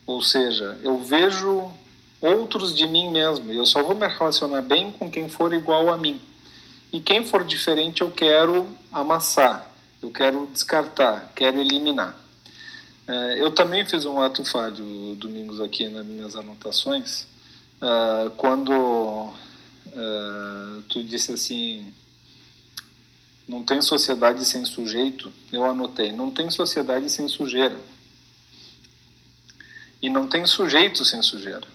Ou seja, eu vejo outros de mim mesmo eu só vou me relacionar bem com quem for igual a mim. E quem for diferente eu quero amassar, eu quero descartar, quero eliminar. É, eu também fiz um ato falho domingos aqui nas minhas anotações, é, quando é, tu disse assim, não tem sociedade sem sujeito, eu anotei. Não tem sociedade sem sujeira. E não tem sujeito sem sujeira.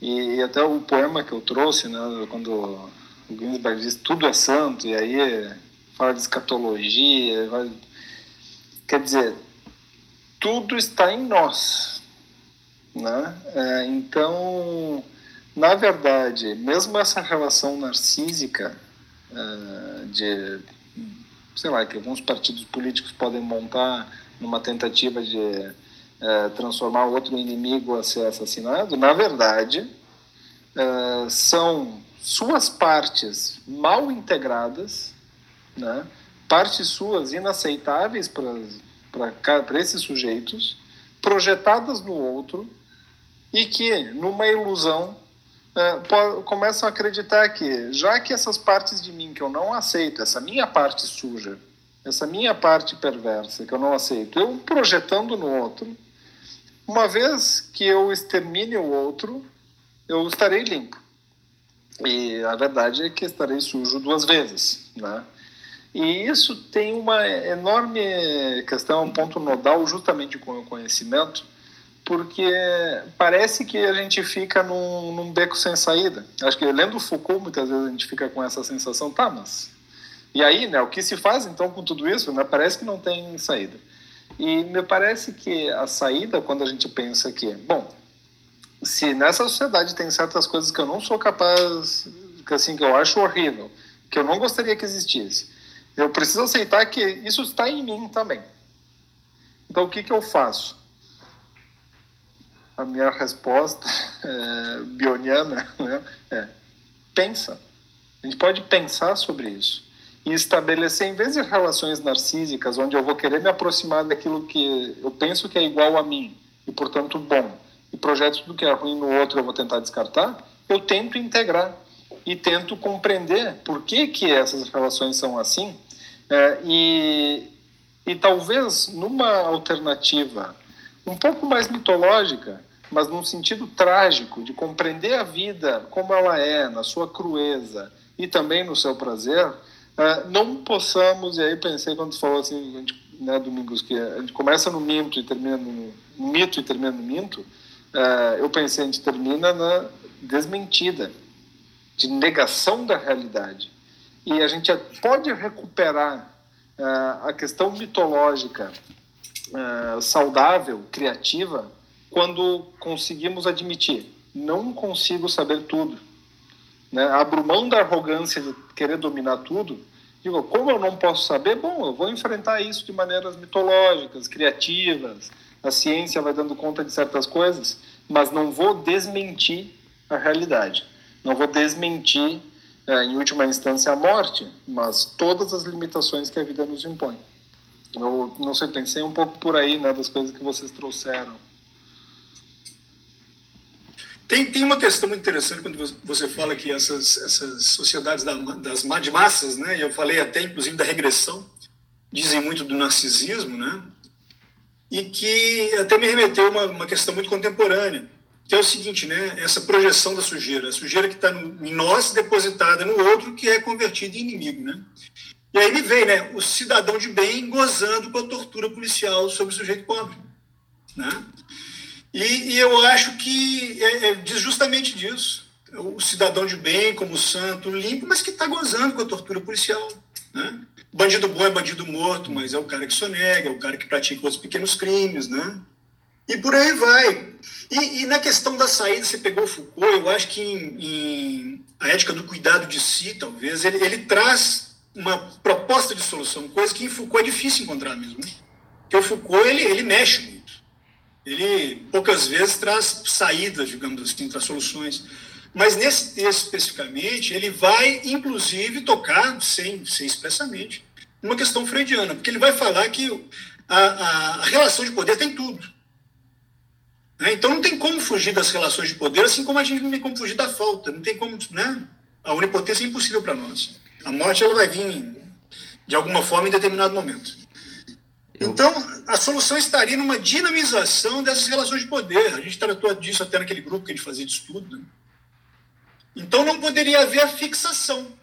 E, até o poema que eu trouxe, né, quando o Ginsberg diz tudo é santo, e aí fala de escatologia, quer dizer, tudo está em nós. Né? É, então, na verdade, mesmo essa relação narcísica uh, de, sei lá, que alguns partidos políticos podem montar numa tentativa de uh, transformar outro inimigo a ser assassinado, na verdade, uh, são suas partes mal integradas, né? partes suas inaceitáveis para esses sujeitos, projetadas no outro, e que, numa ilusão, é, começam a acreditar que, já que essas partes de mim que eu não aceito, essa minha parte suja, essa minha parte perversa que eu não aceito, eu projetando no outro, uma vez que eu extermine o outro, eu estarei limpo. E a verdade é que estarei sujo duas vezes, né? E isso tem uma enorme questão, um ponto nodal justamente com o conhecimento, porque parece que a gente fica num, num, beco sem saída. Acho que lendo Foucault, muitas vezes a gente fica com essa sensação, tá, mas. E aí, né, o que se faz então com tudo isso? Né, parece que não tem saída. E me parece que a saída, quando a gente pensa que, bom, se nessa sociedade tem certas coisas que eu não sou capaz, que assim, que eu acho horrível, que eu não gostaria que existisse, eu preciso aceitar que isso está em mim também. Então, o que, que eu faço? a minha resposta é, bioniana né, é pensa. A gente pode pensar sobre isso e estabelecer, em vez de relações narcísicas, onde eu vou querer me aproximar daquilo que eu penso que é igual a mim e, portanto, bom, e projeto tudo que é ruim no outro eu vou tentar descartar, eu tento integrar e tento compreender por que, que essas relações são assim é, e, e talvez numa alternativa um pouco mais mitológica, mas num sentido trágico, de compreender a vida como ela é, na sua crueza e também no seu prazer, uh, não possamos, e aí pensei quando você falou assim, gente, né, Domingos, que a gente começa no mito e termina no, no mito e termina no minto, uh, eu pensei, a gente termina na desmentida, de negação da realidade. E a gente pode recuperar uh, a questão mitológica saudável, criativa, quando conseguimos admitir, não consigo saber tudo. Né? Abro mão da arrogância de querer dominar tudo. Digo, como eu não posso saber, bom, eu vou enfrentar isso de maneiras mitológicas, criativas. A ciência vai dando conta de certas coisas, mas não vou desmentir a realidade. Não vou desmentir, é, em última instância, a morte, mas todas as limitações que a vida nos impõe. Eu não sei, pensei um pouco por aí, né, das coisas que vocês trouxeram. Tem, tem uma questão muito interessante quando você fala que essas, essas sociedades das massas, né? Eu falei até inclusive da regressão, dizem muito do narcisismo, né? E que até me remeteu a uma, uma questão muito contemporânea, que é o seguinte, né? Essa projeção da sujeira, a sujeira que está em nós depositada no outro que é convertida em inimigo, né? E aí me vem, né? O cidadão de bem gozando com a tortura policial sobre o sujeito pobre, né? E, e eu acho que é, é, diz justamente disso. O cidadão de bem, como santo, limpo, mas que está gozando com a tortura policial. Né? Bandido bom é bandido morto, mas é o cara que sonega, é o cara que pratica outros pequenos crimes, né? E por aí vai. E, e na questão da saída, você pegou o Foucault, eu acho que em, em a ética do cuidado de si, talvez, ele, ele traz uma proposta de solução, coisa que em Foucault é difícil encontrar mesmo. Né? Porque o Foucault, ele, ele mexe ele poucas vezes traz saídas, digamos assim, traz soluções. Mas nesse texto especificamente, ele vai, inclusive, tocar, sem, sem expressamente, uma questão freudiana, porque ele vai falar que a, a, a relação de poder tem tudo. Né? Então não tem como fugir das relações de poder, assim como a gente não tem como fugir da falta, não tem como. Né? A onipotência é impossível para nós. A morte ela vai vir de alguma forma em determinado momento. Então, a solução estaria numa dinamização dessas relações de poder. A gente tratou disso até naquele grupo que a gente fazia de estudo. Né? Então, não poderia haver a fixação.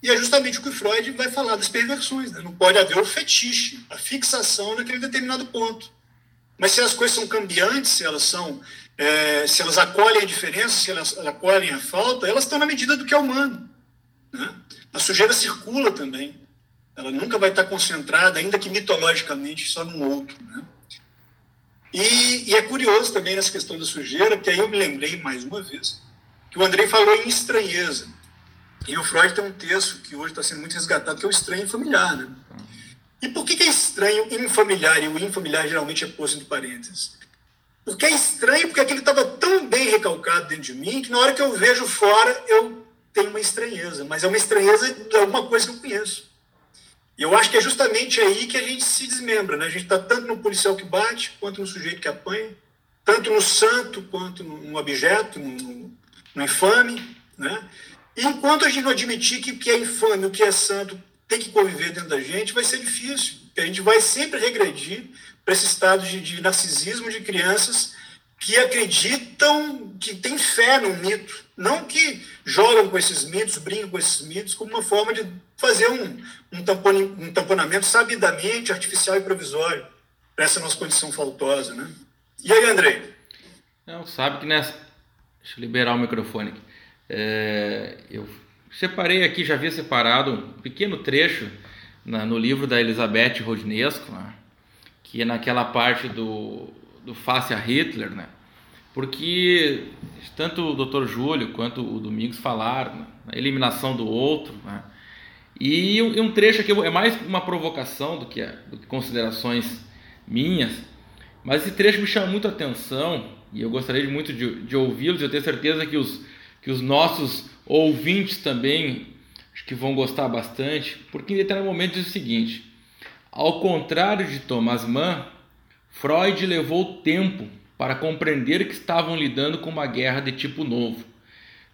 E é justamente o que Freud vai falar das perversões. Né? Não pode haver o fetiche, a fixação naquele determinado ponto. Mas se as coisas são cambiantes, se elas são, é, se elas acolhem a diferença, se elas acolhem a falta, elas estão na medida do que é humano. Né? A sujeira circula também. Ela nunca vai estar concentrada, ainda que mitologicamente, só num outro. Né? E, e, é curioso também nessa questão da sujeira, porque aí eu me lembrei mais uma vez que o Andrei falou em estranheza. E o Freud tem um texto que hoje está sendo muito resgatado, que é o estranho familiar. Né? E por que, que é estranho infamiliar e o infamiliar geralmente é posto entre parênteses? Porque é estranho, porque aquilo estava tão bem recalcado dentro de mim que na hora que eu vejo fora eu tenho uma estranheza, mas é uma estranheza de alguma coisa que eu conheço. E eu acho que é justamente aí que a gente se desmembra, né? A gente está tanto no policial que bate, quanto no sujeito que apanha, tanto no santo quanto no objeto, no, no infame, né? E enquanto a gente não admitir que o que é infame, o que é santo, tem que conviver dentro da gente, vai ser difícil. A gente vai sempre regredir para esse estado de, de narcisismo de crianças que acreditam, que têm fé no mito. Não que jogam com esses mitos, brincam com esses mitos, como uma forma de fazer um, um, tampon, um tamponamento sabidamente artificial e provisório para essa nossa condição faltosa. Né? E aí, Andrei? Não, sabe que nessa. Deixa eu liberar o microfone aqui. É, eu separei aqui, já havia separado um pequeno trecho na, no livro da Elizabeth Rodnesco, né, que é naquela parte do, do Face a Hitler, né, porque tanto o Dr. Júlio quanto o Domingos falaram né, na eliminação do outro, né, e um, um trecho aqui é mais uma provocação do que, do que considerações minhas, mas esse trecho me chama muito a atenção e eu gostaria muito de, de ouvi-los. Eu tenho certeza que os, que os nossos ouvintes também acho que vão gostar bastante, porque em determinado momento diz o seguinte: ao contrário de Thomas Mann, Freud levou tempo para compreender que estavam lidando com uma guerra de tipo novo,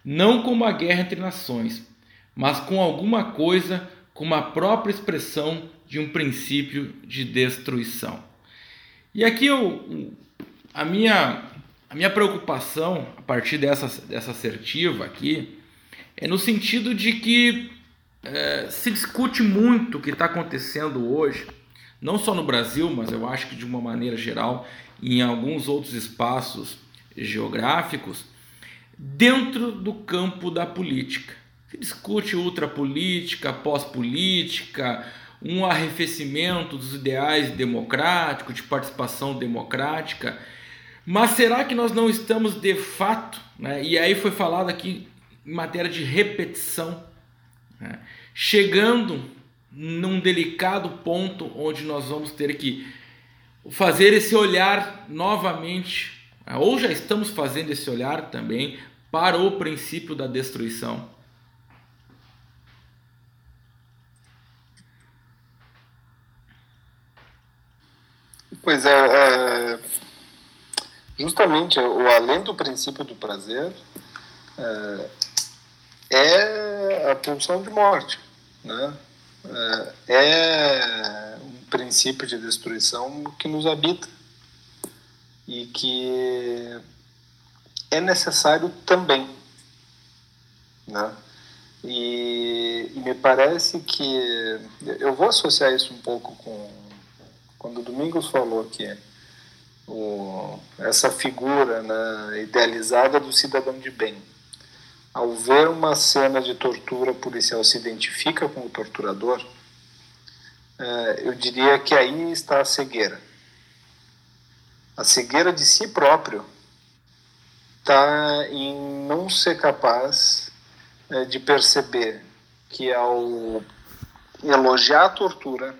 não com uma guerra entre nações, mas com alguma coisa com uma própria expressão de um princípio de destruição. E aqui eu, a minha a minha preocupação a partir dessa, dessa assertiva aqui é no sentido de que é, se discute muito o que está acontecendo hoje, não só no Brasil, mas eu acho que de uma maneira geral em alguns outros espaços geográficos, dentro do campo da política. Se discute ultrapolítica, pós-política, um arrefecimento dos ideais democráticos, de participação democrática mas será que nós não estamos de fato, né? e aí foi falado aqui em matéria de repetição, né? chegando num delicado ponto onde nós vamos ter que fazer esse olhar novamente, né? ou já estamos fazendo esse olhar também para o princípio da destruição? Pois é, é justamente o além do princípio do prazer é, é a pulsão de morte, né? É, é princípio de destruição que nos habita e que é necessário também, né? E, e, me parece que eu vou associar isso um pouco com quando o Domingos falou que o, essa figura né, idealizada do cidadão de bem. Ao ver uma cena de tortura policial se identifica com o torturador, eu diria que aí está a cegueira. A cegueira de si próprio está em não ser capaz é, de perceber que ao elogiar a tortura,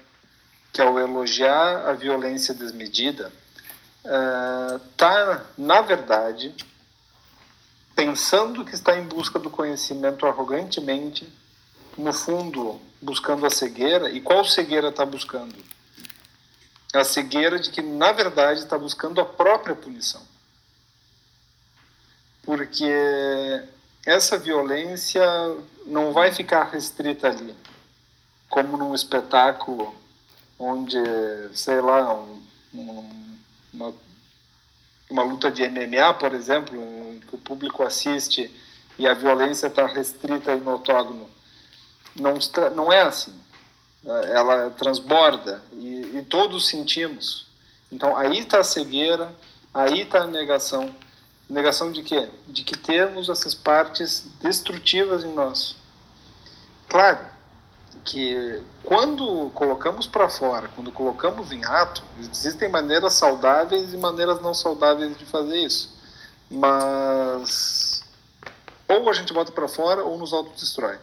que ao elogiar a violência desmedida, está, na verdade, pensando que está em busca do conhecimento arrogantemente, no fundo, buscando a cegueira. E qual cegueira está buscando? A cegueira de que, na verdade, está buscando a própria punição. Porque essa violência não vai ficar restrita ali, como num espetáculo onde, sei lá, um, um uma, uma luta de MMA, por exemplo, que o público assiste e a violência está restrita no octógono. Não, não é assim. Ela transborda e, e todos sentimos. Então aí está a cegueira, aí está a negação. Negação de quê? De que temos essas partes destrutivas em nós. Claro, que quando colocamos para fora, quando colocamos em ato, existem maneiras saudáveis e maneiras não saudáveis de fazer isso. Mas Ou a gente bota para fora ou nos autodestrói.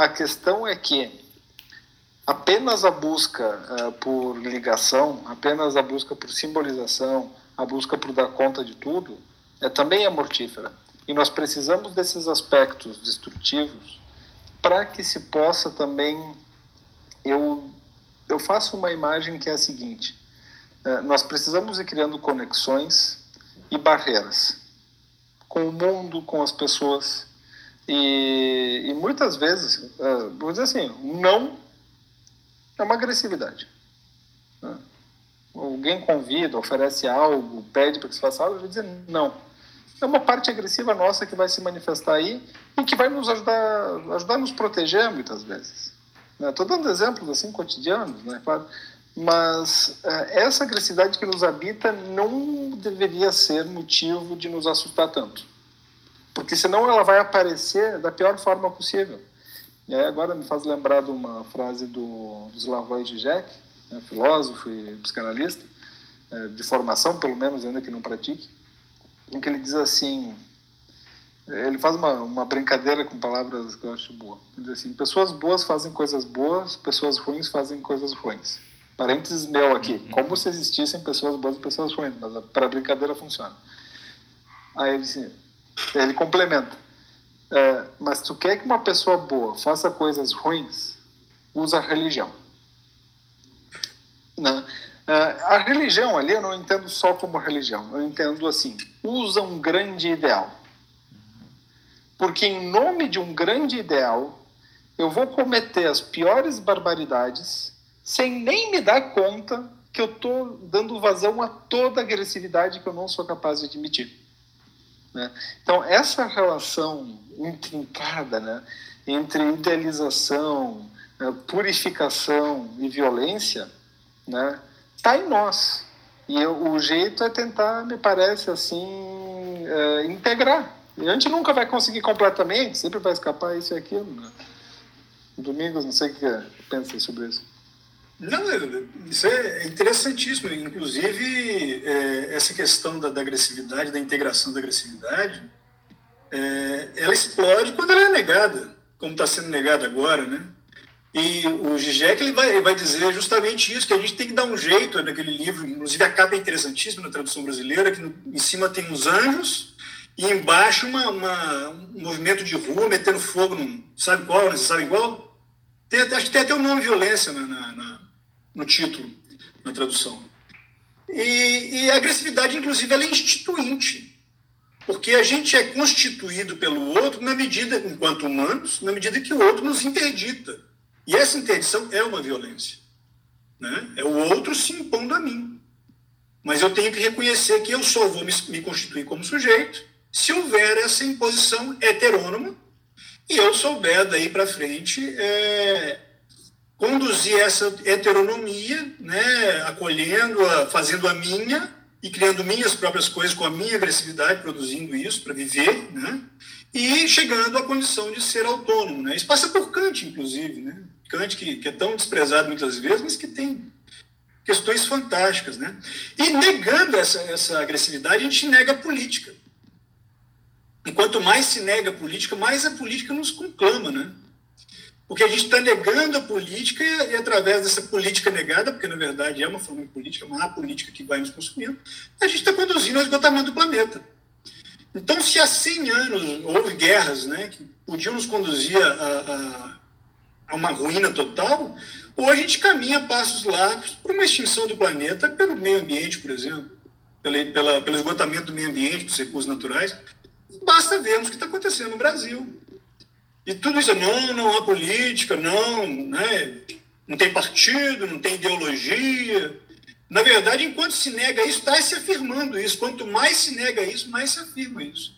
A questão é que apenas a busca uh, por ligação, apenas a busca por simbolização, a busca por dar conta de tudo, é, também é mortífera. E nós precisamos desses aspectos destrutivos para que se possa também. Eu, eu faço uma imagem que é a seguinte: uh, nós precisamos ir criando conexões e barreiras com o mundo, com as pessoas. E, e muitas vezes, uh, vamos dizer assim, não é uma agressividade. Né? Alguém convida, oferece algo, pede para que se faça algo, eu vou dizer não. É uma parte agressiva nossa que vai se manifestar aí e que vai nos ajudar, ajudar a nos proteger muitas vezes. Estou né? dando exemplos assim cotidianos, né? Claro. Mas é, essa agressividade que nos habita não deveria ser motivo de nos assustar tanto. Porque senão ela vai aparecer da pior forma possível. E aí agora me faz lembrar de uma frase do, do Slavoj Žižek, né, filósofo e psicanalista, é, de formação pelo menos, ainda que não pratique, em que ele diz assim, ele faz uma, uma brincadeira com palavras que eu acho boa. Ele diz assim, pessoas boas fazem coisas boas, pessoas ruins fazem coisas ruins. Parênteses meu aqui, como se existissem pessoas boas e pessoas ruins, mas para brincadeira funciona. Aí ele, assim, ele complementa, é, mas tu quer que uma pessoa boa faça coisas ruins, usa a religião. Né? É, a religião ali eu não entendo só como religião, eu entendo assim, usa um grande ideal. Porque em nome de um grande ideal, eu vou cometer as piores barbaridades sem nem me dar conta que eu estou dando vazão a toda a agressividade que eu não sou capaz de admitir. Né? Então, essa relação intrincada né, entre idealização, né, purificação e violência está né, em nós. E eu, o jeito é tentar, me parece assim, é, integrar. E a gente nunca vai conseguir completamente, sempre vai escapar isso e aquilo. Né? Domingos, não sei o que pensa sobre isso. Não, isso é interessantíssimo. Inclusive, é, essa questão da, da, agressividade, da integração da agressividade, é, ela explode quando ela é negada, como está sendo negada agora, né? E o Zizek ele vai, ele vai dizer justamente isso, que a gente tem que dar um jeito naquele livro, inclusive a capa é interessantíssima na tradução brasileira, que no, em cima tem uns anjos e embaixo uma, uma, um movimento de rua metendo fogo, num, sabe qual, né? Sabe qual? Tem, acho que tem até o nome violência na, na, na no título, na tradução. E, e a agressividade, inclusive, ela é instituinte, porque a gente é constituído pelo outro na medida, enquanto humanos, na medida que o outro nos interdita. E essa interdição é uma violência. Né? É o outro se impondo a mim. Mas eu tenho que reconhecer que eu só vou me, me constituir como sujeito se houver essa imposição heterônoma e eu souber daí para frente é, conduzir essa heteronomia, né, acolhendo-a, fazendo a minha e criando minhas próprias coisas com a minha agressividade, produzindo isso para viver, né, e chegando à condição de ser autônomo. Né. Isso passa por Kant, inclusive. Né. Kant, que, que é tão desprezado muitas vezes, mas que tem questões fantásticas. Né. E negando essa, essa agressividade, a gente nega a política. E quanto mais se nega a política, mais a política nos conclama, né? Porque a gente está negando a política e, através dessa política negada, porque na verdade é uma forma de política, uma política que vai nos consumindo, a gente está conduzindo ao esgotamento do planeta. Então, se há 100 anos houve guerras né, que podiam nos conduzir a, a, a uma ruína total, hoje a gente caminha passos largos para uma extinção do planeta pelo meio ambiente, por exemplo, pela, pela, pelo esgotamento do meio ambiente, dos recursos naturais. Basta vermos o que está acontecendo no Brasil e tudo isso, não, não há política, não, né? não tem partido, não tem ideologia. Na verdade, enquanto se nega isso, está se afirmando isso. Quanto mais se nega isso, mais se afirma isso.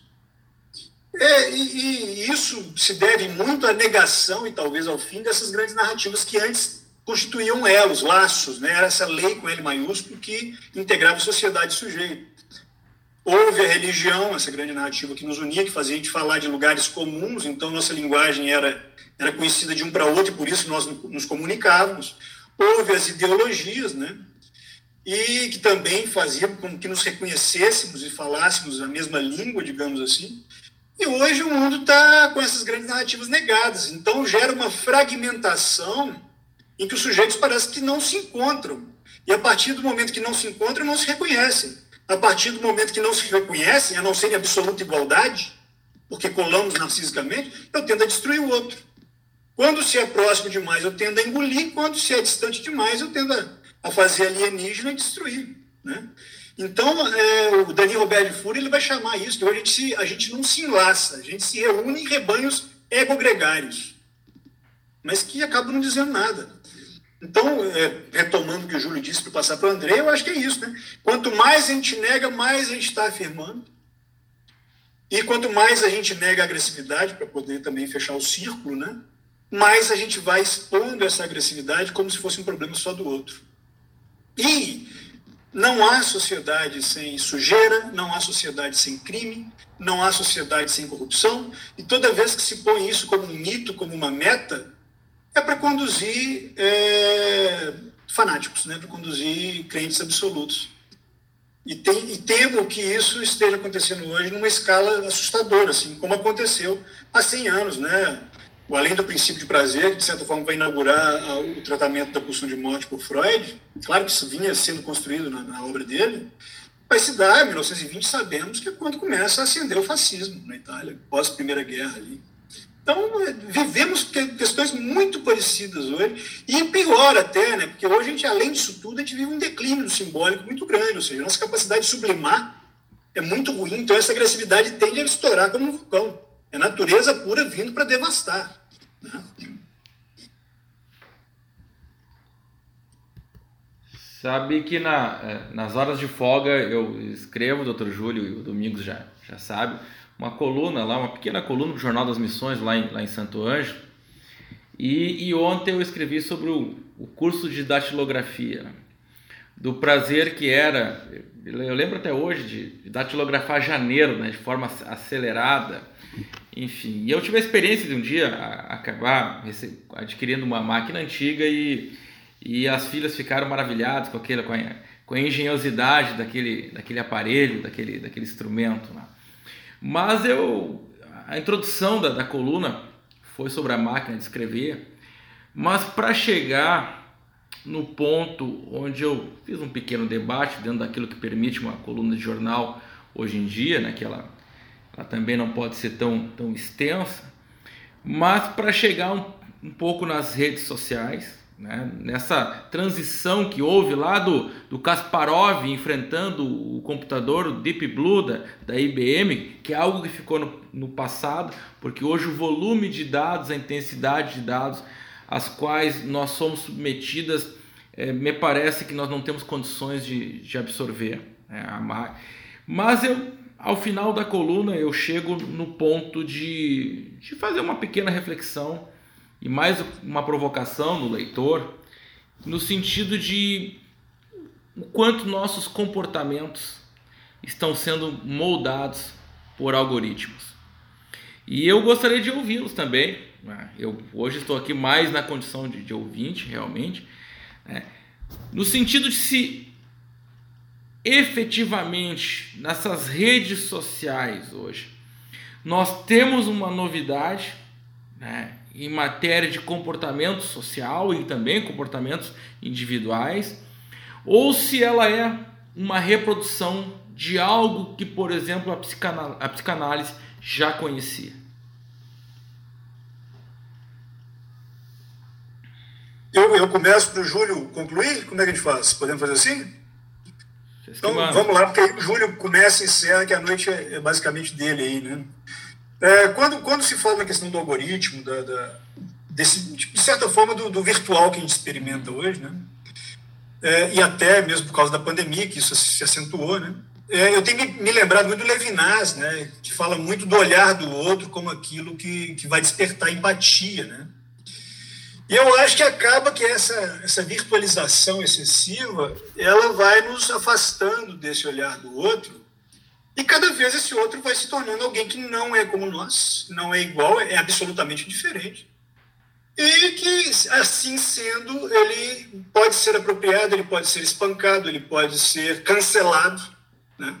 É, e, e, isso se deve muito à negação e talvez ao fim dessas grandes narrativas que antes constituíam elos, laços, né? era essa lei com L maiúsculo que integrava sociedade e sujeito. Houve a religião, essa grande narrativa que nos unia, que fazia a gente falar de lugares comuns, então nossa linguagem era, era conhecida de um para outro e por isso nós nos comunicávamos. Houve as ideologias, né? E que também faziam com que nos reconhecêssemos e falássemos a mesma língua, digamos assim. E hoje o mundo está com essas grandes narrativas negadas. Então gera uma fragmentação em que os sujeitos parecem que não se encontram. E a partir do momento que não se encontram, não se reconhecem. A partir do momento que não se reconhecem, a não ser em absoluta igualdade, porque colamos narcisicamente, eu tendo a destruir o outro. Quando se é próximo demais, eu tendo a engolir. Quando se é distante demais, eu tendo a, fazer alienígena e destruir. Né? Então, é, o Dani Roberto Fúria ele vai chamar isso, que hoje a gente, se, a gente não se enlaça, a gente se reúne em rebanhos egogregários, mas que acabam não dizendo nada. Então, é, retomando o que o Júlio disse para passar para o André, eu acho que é isso. Né? Quanto mais a gente nega, mais a gente está afirmando. E quanto mais a gente nega a agressividade, para poder também fechar o círculo, né? mais a gente vai expondo essa agressividade como se fosse um problema só do outro. E não há sociedade sem sujeira, não há sociedade sem crime, não há sociedade sem corrupção, e toda vez que se põe isso como um mito, como uma meta, é para conduzir é, fanáticos, né? para conduzir crentes absolutos. E, tem, e temo que isso esteja acontecendo hoje numa escala assustadora, assim, como aconteceu há 100 anos, né? além do princípio de prazer, que de certa forma vai inaugurar o tratamento da pulsão de morte por Freud, claro que isso vinha sendo construído na, na obra dele, vai se dar em 1920, sabemos que é quando começa a ascender o fascismo na Itália, pós-Primeira Guerra ali. Então, vivemos questões muito parecidas hoje, e pior até, né? porque hoje a gente, além disso tudo, a gente vive um declínio simbólico muito grande, ou seja, nossa capacidade de sublimar é muito ruim, então essa agressividade tende a estourar como um vulcão. É natureza pura vindo para devastar. Né? Sabe que na, é, nas horas de folga eu escrevo, doutor Júlio e o Domingos já, já sabe, uma coluna lá, uma pequena coluna do Jornal das Missões lá em, lá em Santo Anjo. E, e ontem eu escrevi sobre o, o curso de datilografia, do prazer que era, eu lembro até hoje de, de datilografar janeiro, né, de forma acelerada, enfim. E eu tive a experiência de um dia acabar adquirindo uma máquina antiga e, e as filhas ficaram maravilhadas com, aquele, com, a, com a engenhosidade daquele, daquele aparelho, daquele, daquele instrumento. Né? Mas eu, a introdução da, da coluna foi sobre a máquina de escrever, mas para chegar no ponto onde eu fiz um pequeno debate dentro daquilo que permite uma coluna de jornal hoje em dia, né, que ela ela também não pode ser tão, tão extensa, mas para chegar um, um, pouco nas redes sociais, né, nessa transição que houve lá do, do Kasparov enfrentando o computador o Deep Blue da, da IBM, que é algo que ficou no, no passado, porque hoje o volume de dados, a intensidade de dados, às quais nós somos submetidas, é, me parece que nós não temos condições de, de absorver. Né, mas eu ao final da coluna eu chego no ponto de, de fazer uma pequena reflexão e mais uma provocação no leitor, no sentido de o quanto nossos comportamentos estão sendo moldados por algoritmos. E eu gostaria de ouvi-los também. Né? Eu hoje estou aqui mais na condição de, de ouvinte, realmente, né? no sentido de se efetivamente nessas redes sociais hoje, nós temos uma novidade né, em matéria de comportamento social e também comportamentos individuais, ou se ela é uma reprodução de algo que, por exemplo, a, psicanal a psicanálise já conhecia. Eu, eu começo para o Júlio concluir? Como é que a gente faz? Podemos fazer assim? Então, vamos lá, porque aí o Júlio começa e encerra, que a noite é, é basicamente dele aí, né? É, quando, quando se fala na questão do algoritmo, da, da desse, de certa forma, do, do, virtual que a gente experimenta hoje, né? É, e até mesmo por causa da pandemia, que isso se acentuou, né? É, eu tenho me, me lembrado muito do Levinas, né? Que fala muito do olhar do outro como aquilo que, que vai despertar empatia, né? E eu acho que acaba que essa, essa virtualização excessiva, ela vai nos afastando desse olhar do outro, e cada vez esse outro vai se tornando alguém que não é como nós, não é igual, é absolutamente diferente. E que, assim sendo, ele pode ser apropriado, ele pode ser espancado, ele pode ser cancelado. Né?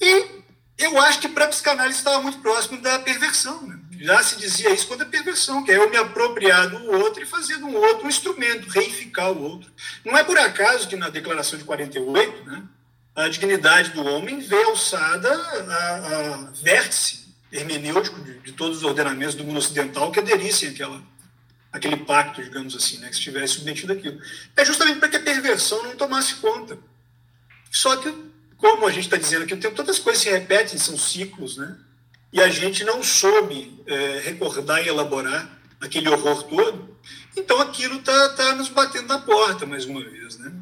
E Eu acho que para a psicanálise estava muito próximo da perversão. Né? Já se dizia isso quando a perversão, que é eu me apropriar do outro e fazer do outro um instrumento, reificar o outro. Não é por acaso que na Declaração de 48, né, a dignidade do homem veio alçada a, a vértice hermenêutico de, de, todos os ordenamentos do mundo ocidental que aderissem àquela, àquele pacto, digamos assim, né, que estivesse submetido àquilo. É justamente para que a perversão não tomasse conta. Só que, como a gente está dizendo aqui, todas as coisas se repetem, são ciclos, né? E a gente não soube é, recordar e elaborar aquele horror todo. Então aquilo está tá nos batendo na porta mais uma vez, né?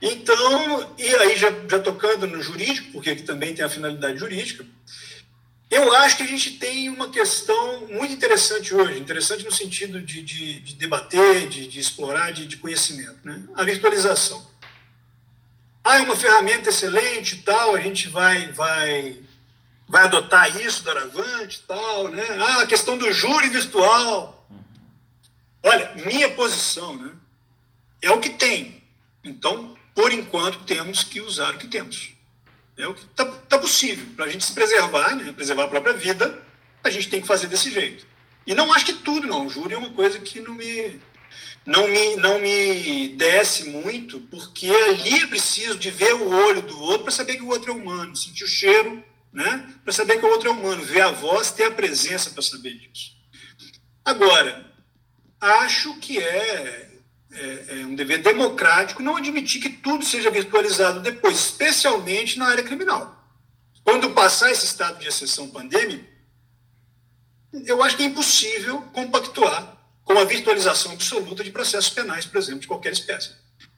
Então, e aí já, já tocando no jurídico, porque aqui também tem a finalidade jurídica, eu acho que a gente tem uma questão muito interessante hoje, interessante no sentido de, de, de debater, de, de explorar, de, conhecimento, né? a virtualização. Ah, é uma ferramenta excelente e tal, a gente vai, vai, vai adotar isso doravante e tal, né? Ah, a questão do júri virtual. Olha, minha posição, né? É o que tem. Então, por enquanto, temos que usar o que temos. É o que está tá possível. Para a gente se preservar, né, preservar a própria vida, a gente tem que fazer desse jeito. E não acho que tudo, não. O júri é uma coisa que não me, não me, não me desce muito, porque ali é preciso de ver o olho do outro para saber que o outro é humano, sentir o cheiro, né, para saber que o outro é humano, ver a voz, ter a presença para saber disso. Agora, acho que é é, é, um dever democrático não admitir que tudo seja virtualizado depois, especialmente na área criminal. Quando passar esse estado de exceção pandêmica, eu acho que é impossível compactuar com a virtualização absoluta de processos penais, por exemplo, de qualquer espécie.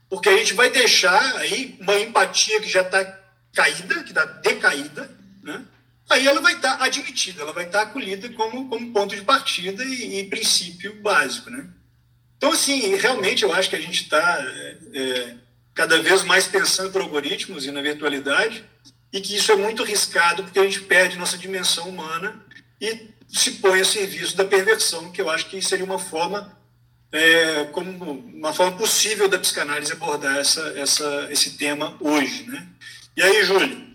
Porque a gente vai deixar aí uma empatia que já está caída, que está decaída, né? aí ela vai estar tá admitida, ela vai estar tá acolhida como, como ponto de partida e, e princípio básico. Né? Então, assim, realmente eu acho que a gente está é, é, cada vez mais pensando por algoritmos e na virtualidade, e que isso é muito arriscado porque a gente perde nossa dimensão humana e se põe a serviço da perversão, que eu acho que seria uma forma é, como uma forma possível da psicanálise abordar essa, essa, esse tema hoje, né? E aí, Júlio?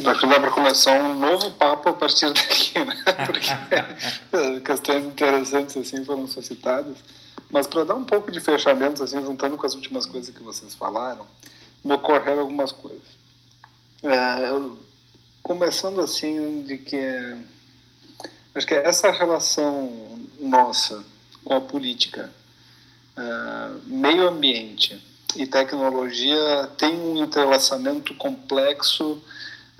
Que dá para começar um novo papo a partir daqui, né? Porque questões interessantes assim foram suscitadas. Mas para dar um pouco de fechamento, assim, juntando com as últimas coisas que vocês falaram, me ocorreram algumas coisas. É, eu, começando assim, de que acho que essa relação nossa com a política, é, meio ambiente e tecnologia tem um entrelaçamento complexo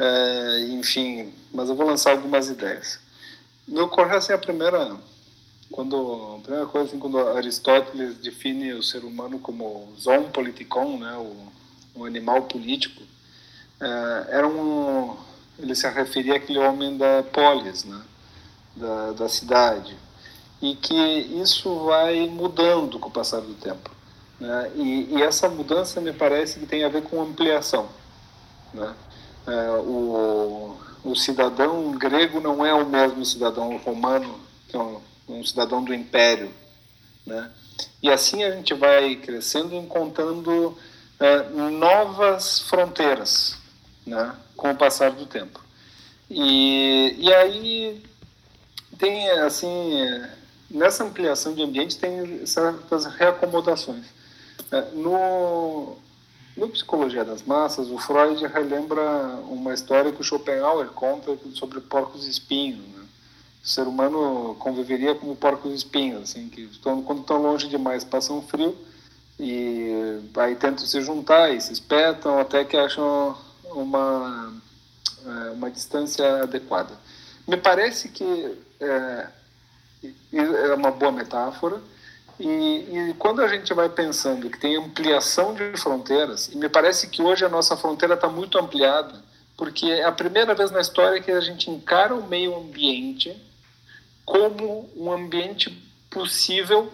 é, enfim, mas eu vou lançar algumas ideias. Me ocorre assim a primeira, quando a primeira coisa assim, quando Aristóteles define o ser humano como zoon politikon, né, o, o animal político, é, era um, ele se referia àquele homem da polis, né, da, da cidade, e que isso vai mudando com o passar do tempo. Né? E, e, essa mudança me parece que tem a ver com ampliação. Né? É, o, o cidadão grego não é o mesmo cidadão romano, que é um, um cidadão do império. Né? E assim a gente vai crescendo, encontrando é, novas fronteiras né? com o passar do tempo. E, e aí tem, assim, nessa ampliação de ambiente tem certas reacomodações. É, no, no Psicologia das Massas, o Freud relembra uma história que o Schopenhauer conta sobre porcos espinhos. Né? O ser humano conviveria como porcos espinhos, assim, que quando estão longe demais passam frio e aí tentam se juntar e se espetam até que acham uma, é, uma distância adequada. Me parece que é, é uma boa metáfora, e, e, quando a gente vai pensando que tem ampliação de fronteiras, e me parece que hoje a nossa fronteira está muito ampliada, porque é a primeira vez na história que a gente encara o meio ambiente como um ambiente possível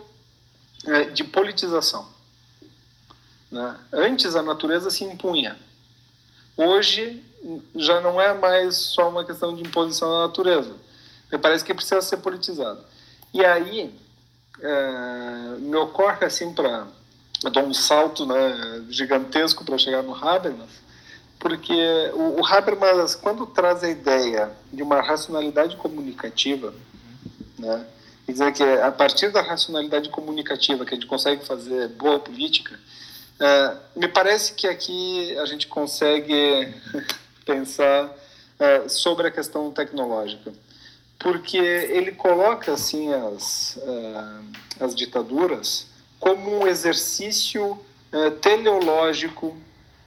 é, de politização. Né? Antes a natureza se impunha. Hoje já não é mais só uma questão de imposição da natureza. Me parece que precisa ser politizado. E aí é, me ocorre assim para dou um salto né, gigantesco para chegar no Habermas, porque o, o Habermas, quando traz a ideia de uma racionalidade comunicativa, né, quer dizer que a partir da racionalidade comunicativa que a gente consegue fazer boa política, é, me parece que aqui a gente consegue pensar é, sobre a questão tecnológica, porque ele coloca assim as, é, as ditaduras como um exercício é, teleológico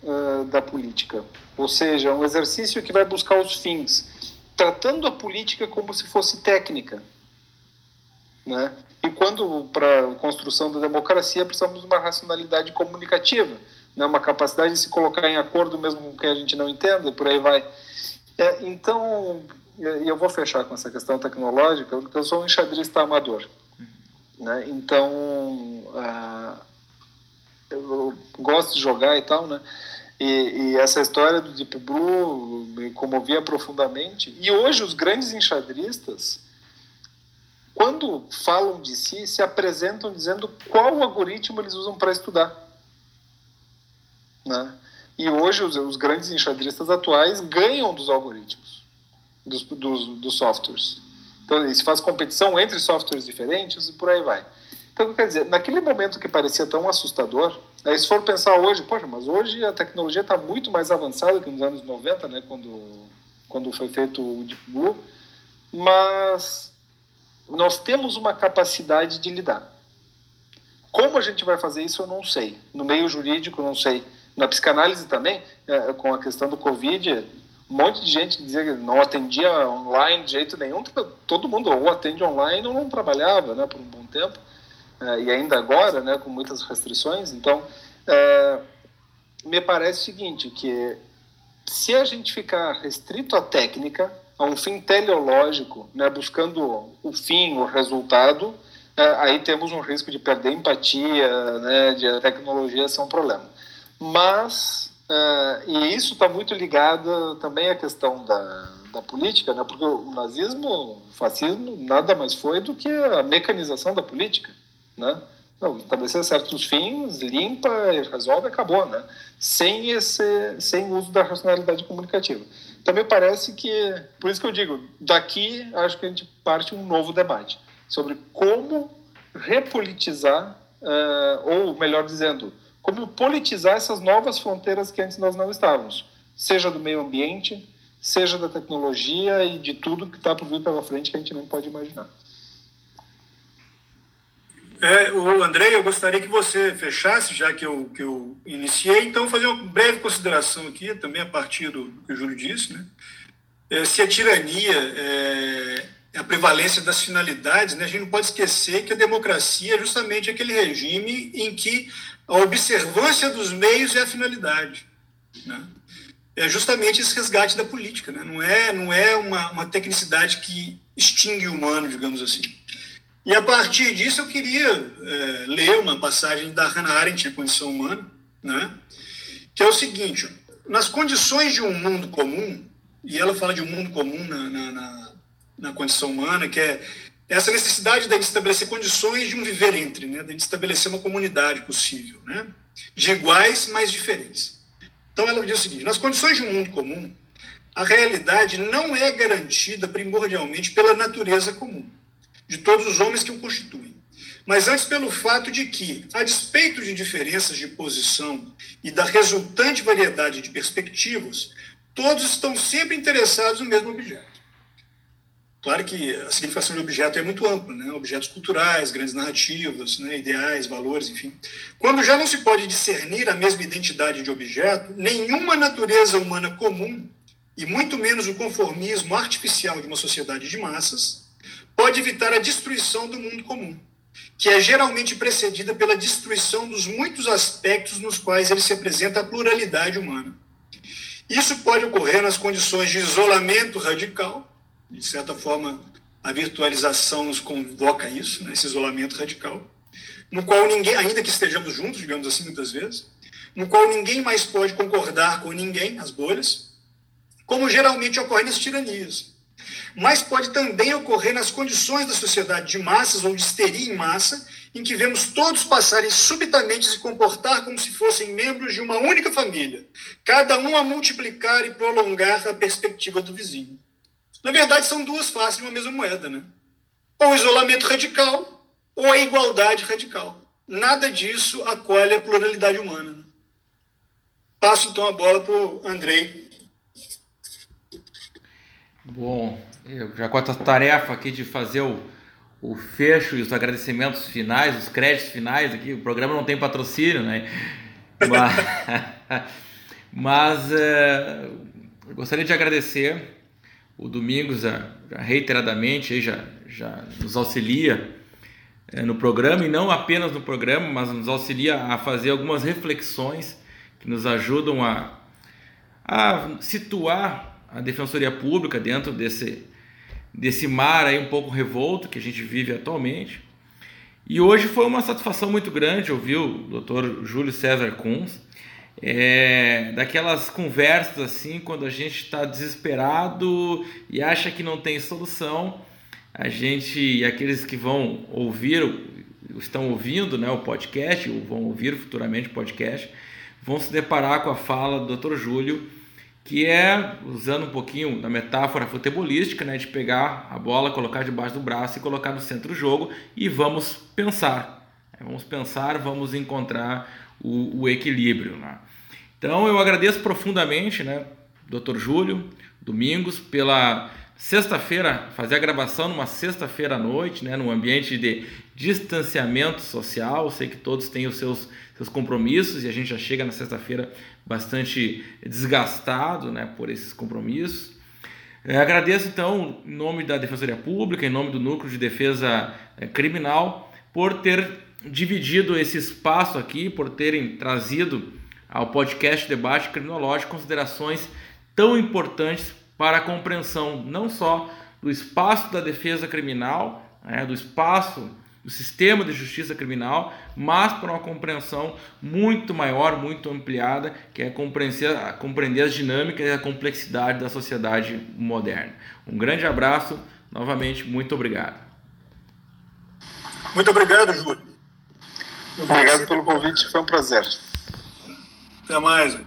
é, da política, ou seja, um exercício que vai buscar os fins, tratando a política como se fosse técnica, né? E quando, para a construção da democracia, precisamos de uma racionalidade comunicativa, né? uma capacidade de se colocar em acordo mesmo com quem a gente não entenda, por aí vai. É, então, e eu vou fechar com essa questão tecnológica, porque eu sou um enxadrista amador. Né? Então, uh, eu gosto de jogar e tal, né? E, e, essa história do Deep Blue me comovia profundamente. E hoje os grandes enxadristas quando falam de si, se apresentam dizendo qual algoritmo eles usam para estudar. Né? E hoje os, os, grandes enxadristas atuais ganham dos algoritmos, dos, dos, dos softwares. Então, se faz competição entre softwares diferentes e por aí vai. Então, quer dizer, naquele momento que parecia tão assustador, aí se for pensar hoje, poxa, mas hoje a tecnologia está muito mais avançada que nos anos 90, né, quando, quando foi feito o Deep Blue, mas nós temos uma capacidade de lidar. Como a gente vai fazer isso, eu não sei. No meio jurídico, não sei. Na psicanálise também, é, com a questão do Covid, um monte de gente dizia que não atendia online de jeito nenhum. Todo mundo ou atende online ou não trabalhava né, por um bom tempo. É, e ainda agora, né, com muitas restrições. Então, é, me parece o seguinte, que se a gente ficar restrito à técnica, a um fim teleológico, né, buscando o fim, o resultado, é, aí temos um risco de perder empatia, né, de a tecnologia ser um problema. Mas, é, e isso está muito ligado também à questão da, da política, né, porque o nazismo, o fascismo, nada mais foi do que a mecanização da política, né? Não, estabelecer certos fins, limpa, resolve, acabou, né? Sem esse, sem uso da racionalidade comunicativa. Então me parece que, por isso que eu digo, daqui acho que a gente parte um novo debate sobre como repolitizar, uh, ou melhor dizendo, como politizar essas novas fronteiras que antes nós não estávamos, seja do meio ambiente, seja da tecnologia e de tudo que está por vir pela frente que a gente não pode imaginar. É, o André, eu gostaria que você fechasse, já que eu, que eu iniciei, então fazer uma breve consideração aqui, também a partir do que o Júlio disse, né? É, se a tirania é, a prevalência das finalidades, né? a gente não pode esquecer que a democracia é justamente aquele regime em que a observância dos meios é a finalidade. Né? É justamente esse resgate da política, né? não é, não é uma, uma tecnicidade que extingue o humano, digamos assim. E a partir disso eu queria é, ler uma passagem da Hannah Arendt, A Condição Humana, né? que é o seguinte, nas condições de um mundo comum, e ela fala de um mundo comum na, na, na, na condição humana, que é essa necessidade de estabelecer condições de um viver entre, né? de estabelecer uma comunidade possível, né? de iguais, mas diferentes. Então ela diz o seguinte, nas condições de um mundo comum, a realidade não é garantida primordialmente pela natureza comum de todos os homens que o constituem, mas antes pelo fato de que, a despeito de diferenças de posição e da resultante variedade de perspectivas, todos estão sempre interessados no mesmo objeto. Claro que a significação de objeto é muito ampla, né? objetos culturais, grandes narrativas, né? ideais, valores, enfim. Quando já não se pode discernir a mesma identidade de objeto, nenhuma natureza humana comum, e muito menos o conformismo artificial de uma sociedade de massas, pode evitar a destruição do mundo comum, que é geralmente precedida pela destruição dos muitos aspectos nos quais ele se apresenta a pluralidade humana. Isso pode ocorrer nas condições de isolamento radical, de certa forma, a virtualização nos convoca a isso, né, esse isolamento radical, no qual ninguém, ainda que estejamos juntos, digamos assim, muitas vezes, no qual ninguém mais pode concordar com ninguém, as bolhas, como geralmente ocorre nas tiranias, mas pode também ocorrer nas condições da sociedade de massas ou de histeria em massa, em que vemos todos passarem subitamente a se comportar como se fossem membros de uma única família, cada um a multiplicar e prolongar a perspectiva do vizinho. Na verdade, são duas faces de uma mesma moeda, né? Ou isolamento radical, ou a igualdade radical. Nada disso acolhe a pluralidade humana. Né? Passo então a bola para o Andrei. Bom, eu já com a tarefa aqui de fazer o, o fecho e os agradecimentos finais, os créditos finais aqui, o programa não tem patrocínio, né? Mas, mas é, gostaria de agradecer o Domingos já, já reiteradamente já, já nos auxilia é, no programa e não apenas no programa, mas nos auxilia a fazer algumas reflexões que nos ajudam a, a situar a Defensoria Pública dentro desse, desse mar aí um pouco revolto que a gente vive atualmente. E hoje foi uma satisfação muito grande ouvir o Dr. Júlio César Kunz, é, daquelas conversas assim, quando a gente está desesperado e acha que não tem solução, a gente e aqueles que vão ouvir, estão ouvindo né, o podcast, ou vão ouvir futuramente o podcast, vão se deparar com a fala do Dr. Júlio, que é, usando um pouquinho da metáfora futebolística, né, de pegar a bola, colocar debaixo do braço e colocar no centro do jogo e vamos pensar. Vamos pensar, vamos encontrar o, o equilíbrio. Né? Então eu agradeço profundamente, né, Dr. Júlio Domingos, pela sexta-feira, fazer a gravação numa sexta-feira à noite, né, num ambiente de distanciamento social. Sei que todos têm os seus, seus compromissos e a gente já chega na sexta-feira bastante desgastado né, por esses compromissos. É, agradeço então, em nome da Defensoria Pública, em nome do Núcleo de Defesa é, Criminal, por ter dividido esse espaço aqui, por terem trazido ao podcast Debate Criminológico considerações tão importantes para a compreensão não só do espaço da defesa criminal, né, do espaço do sistema de justiça criminal, mas para uma compreensão muito maior, muito ampliada, que é compreender, compreender as dinâmicas e a complexidade da sociedade moderna. Um grande abraço, novamente, muito obrigado. Muito obrigado, Júlio. Obrigado pelo convite, foi um prazer. Até mais.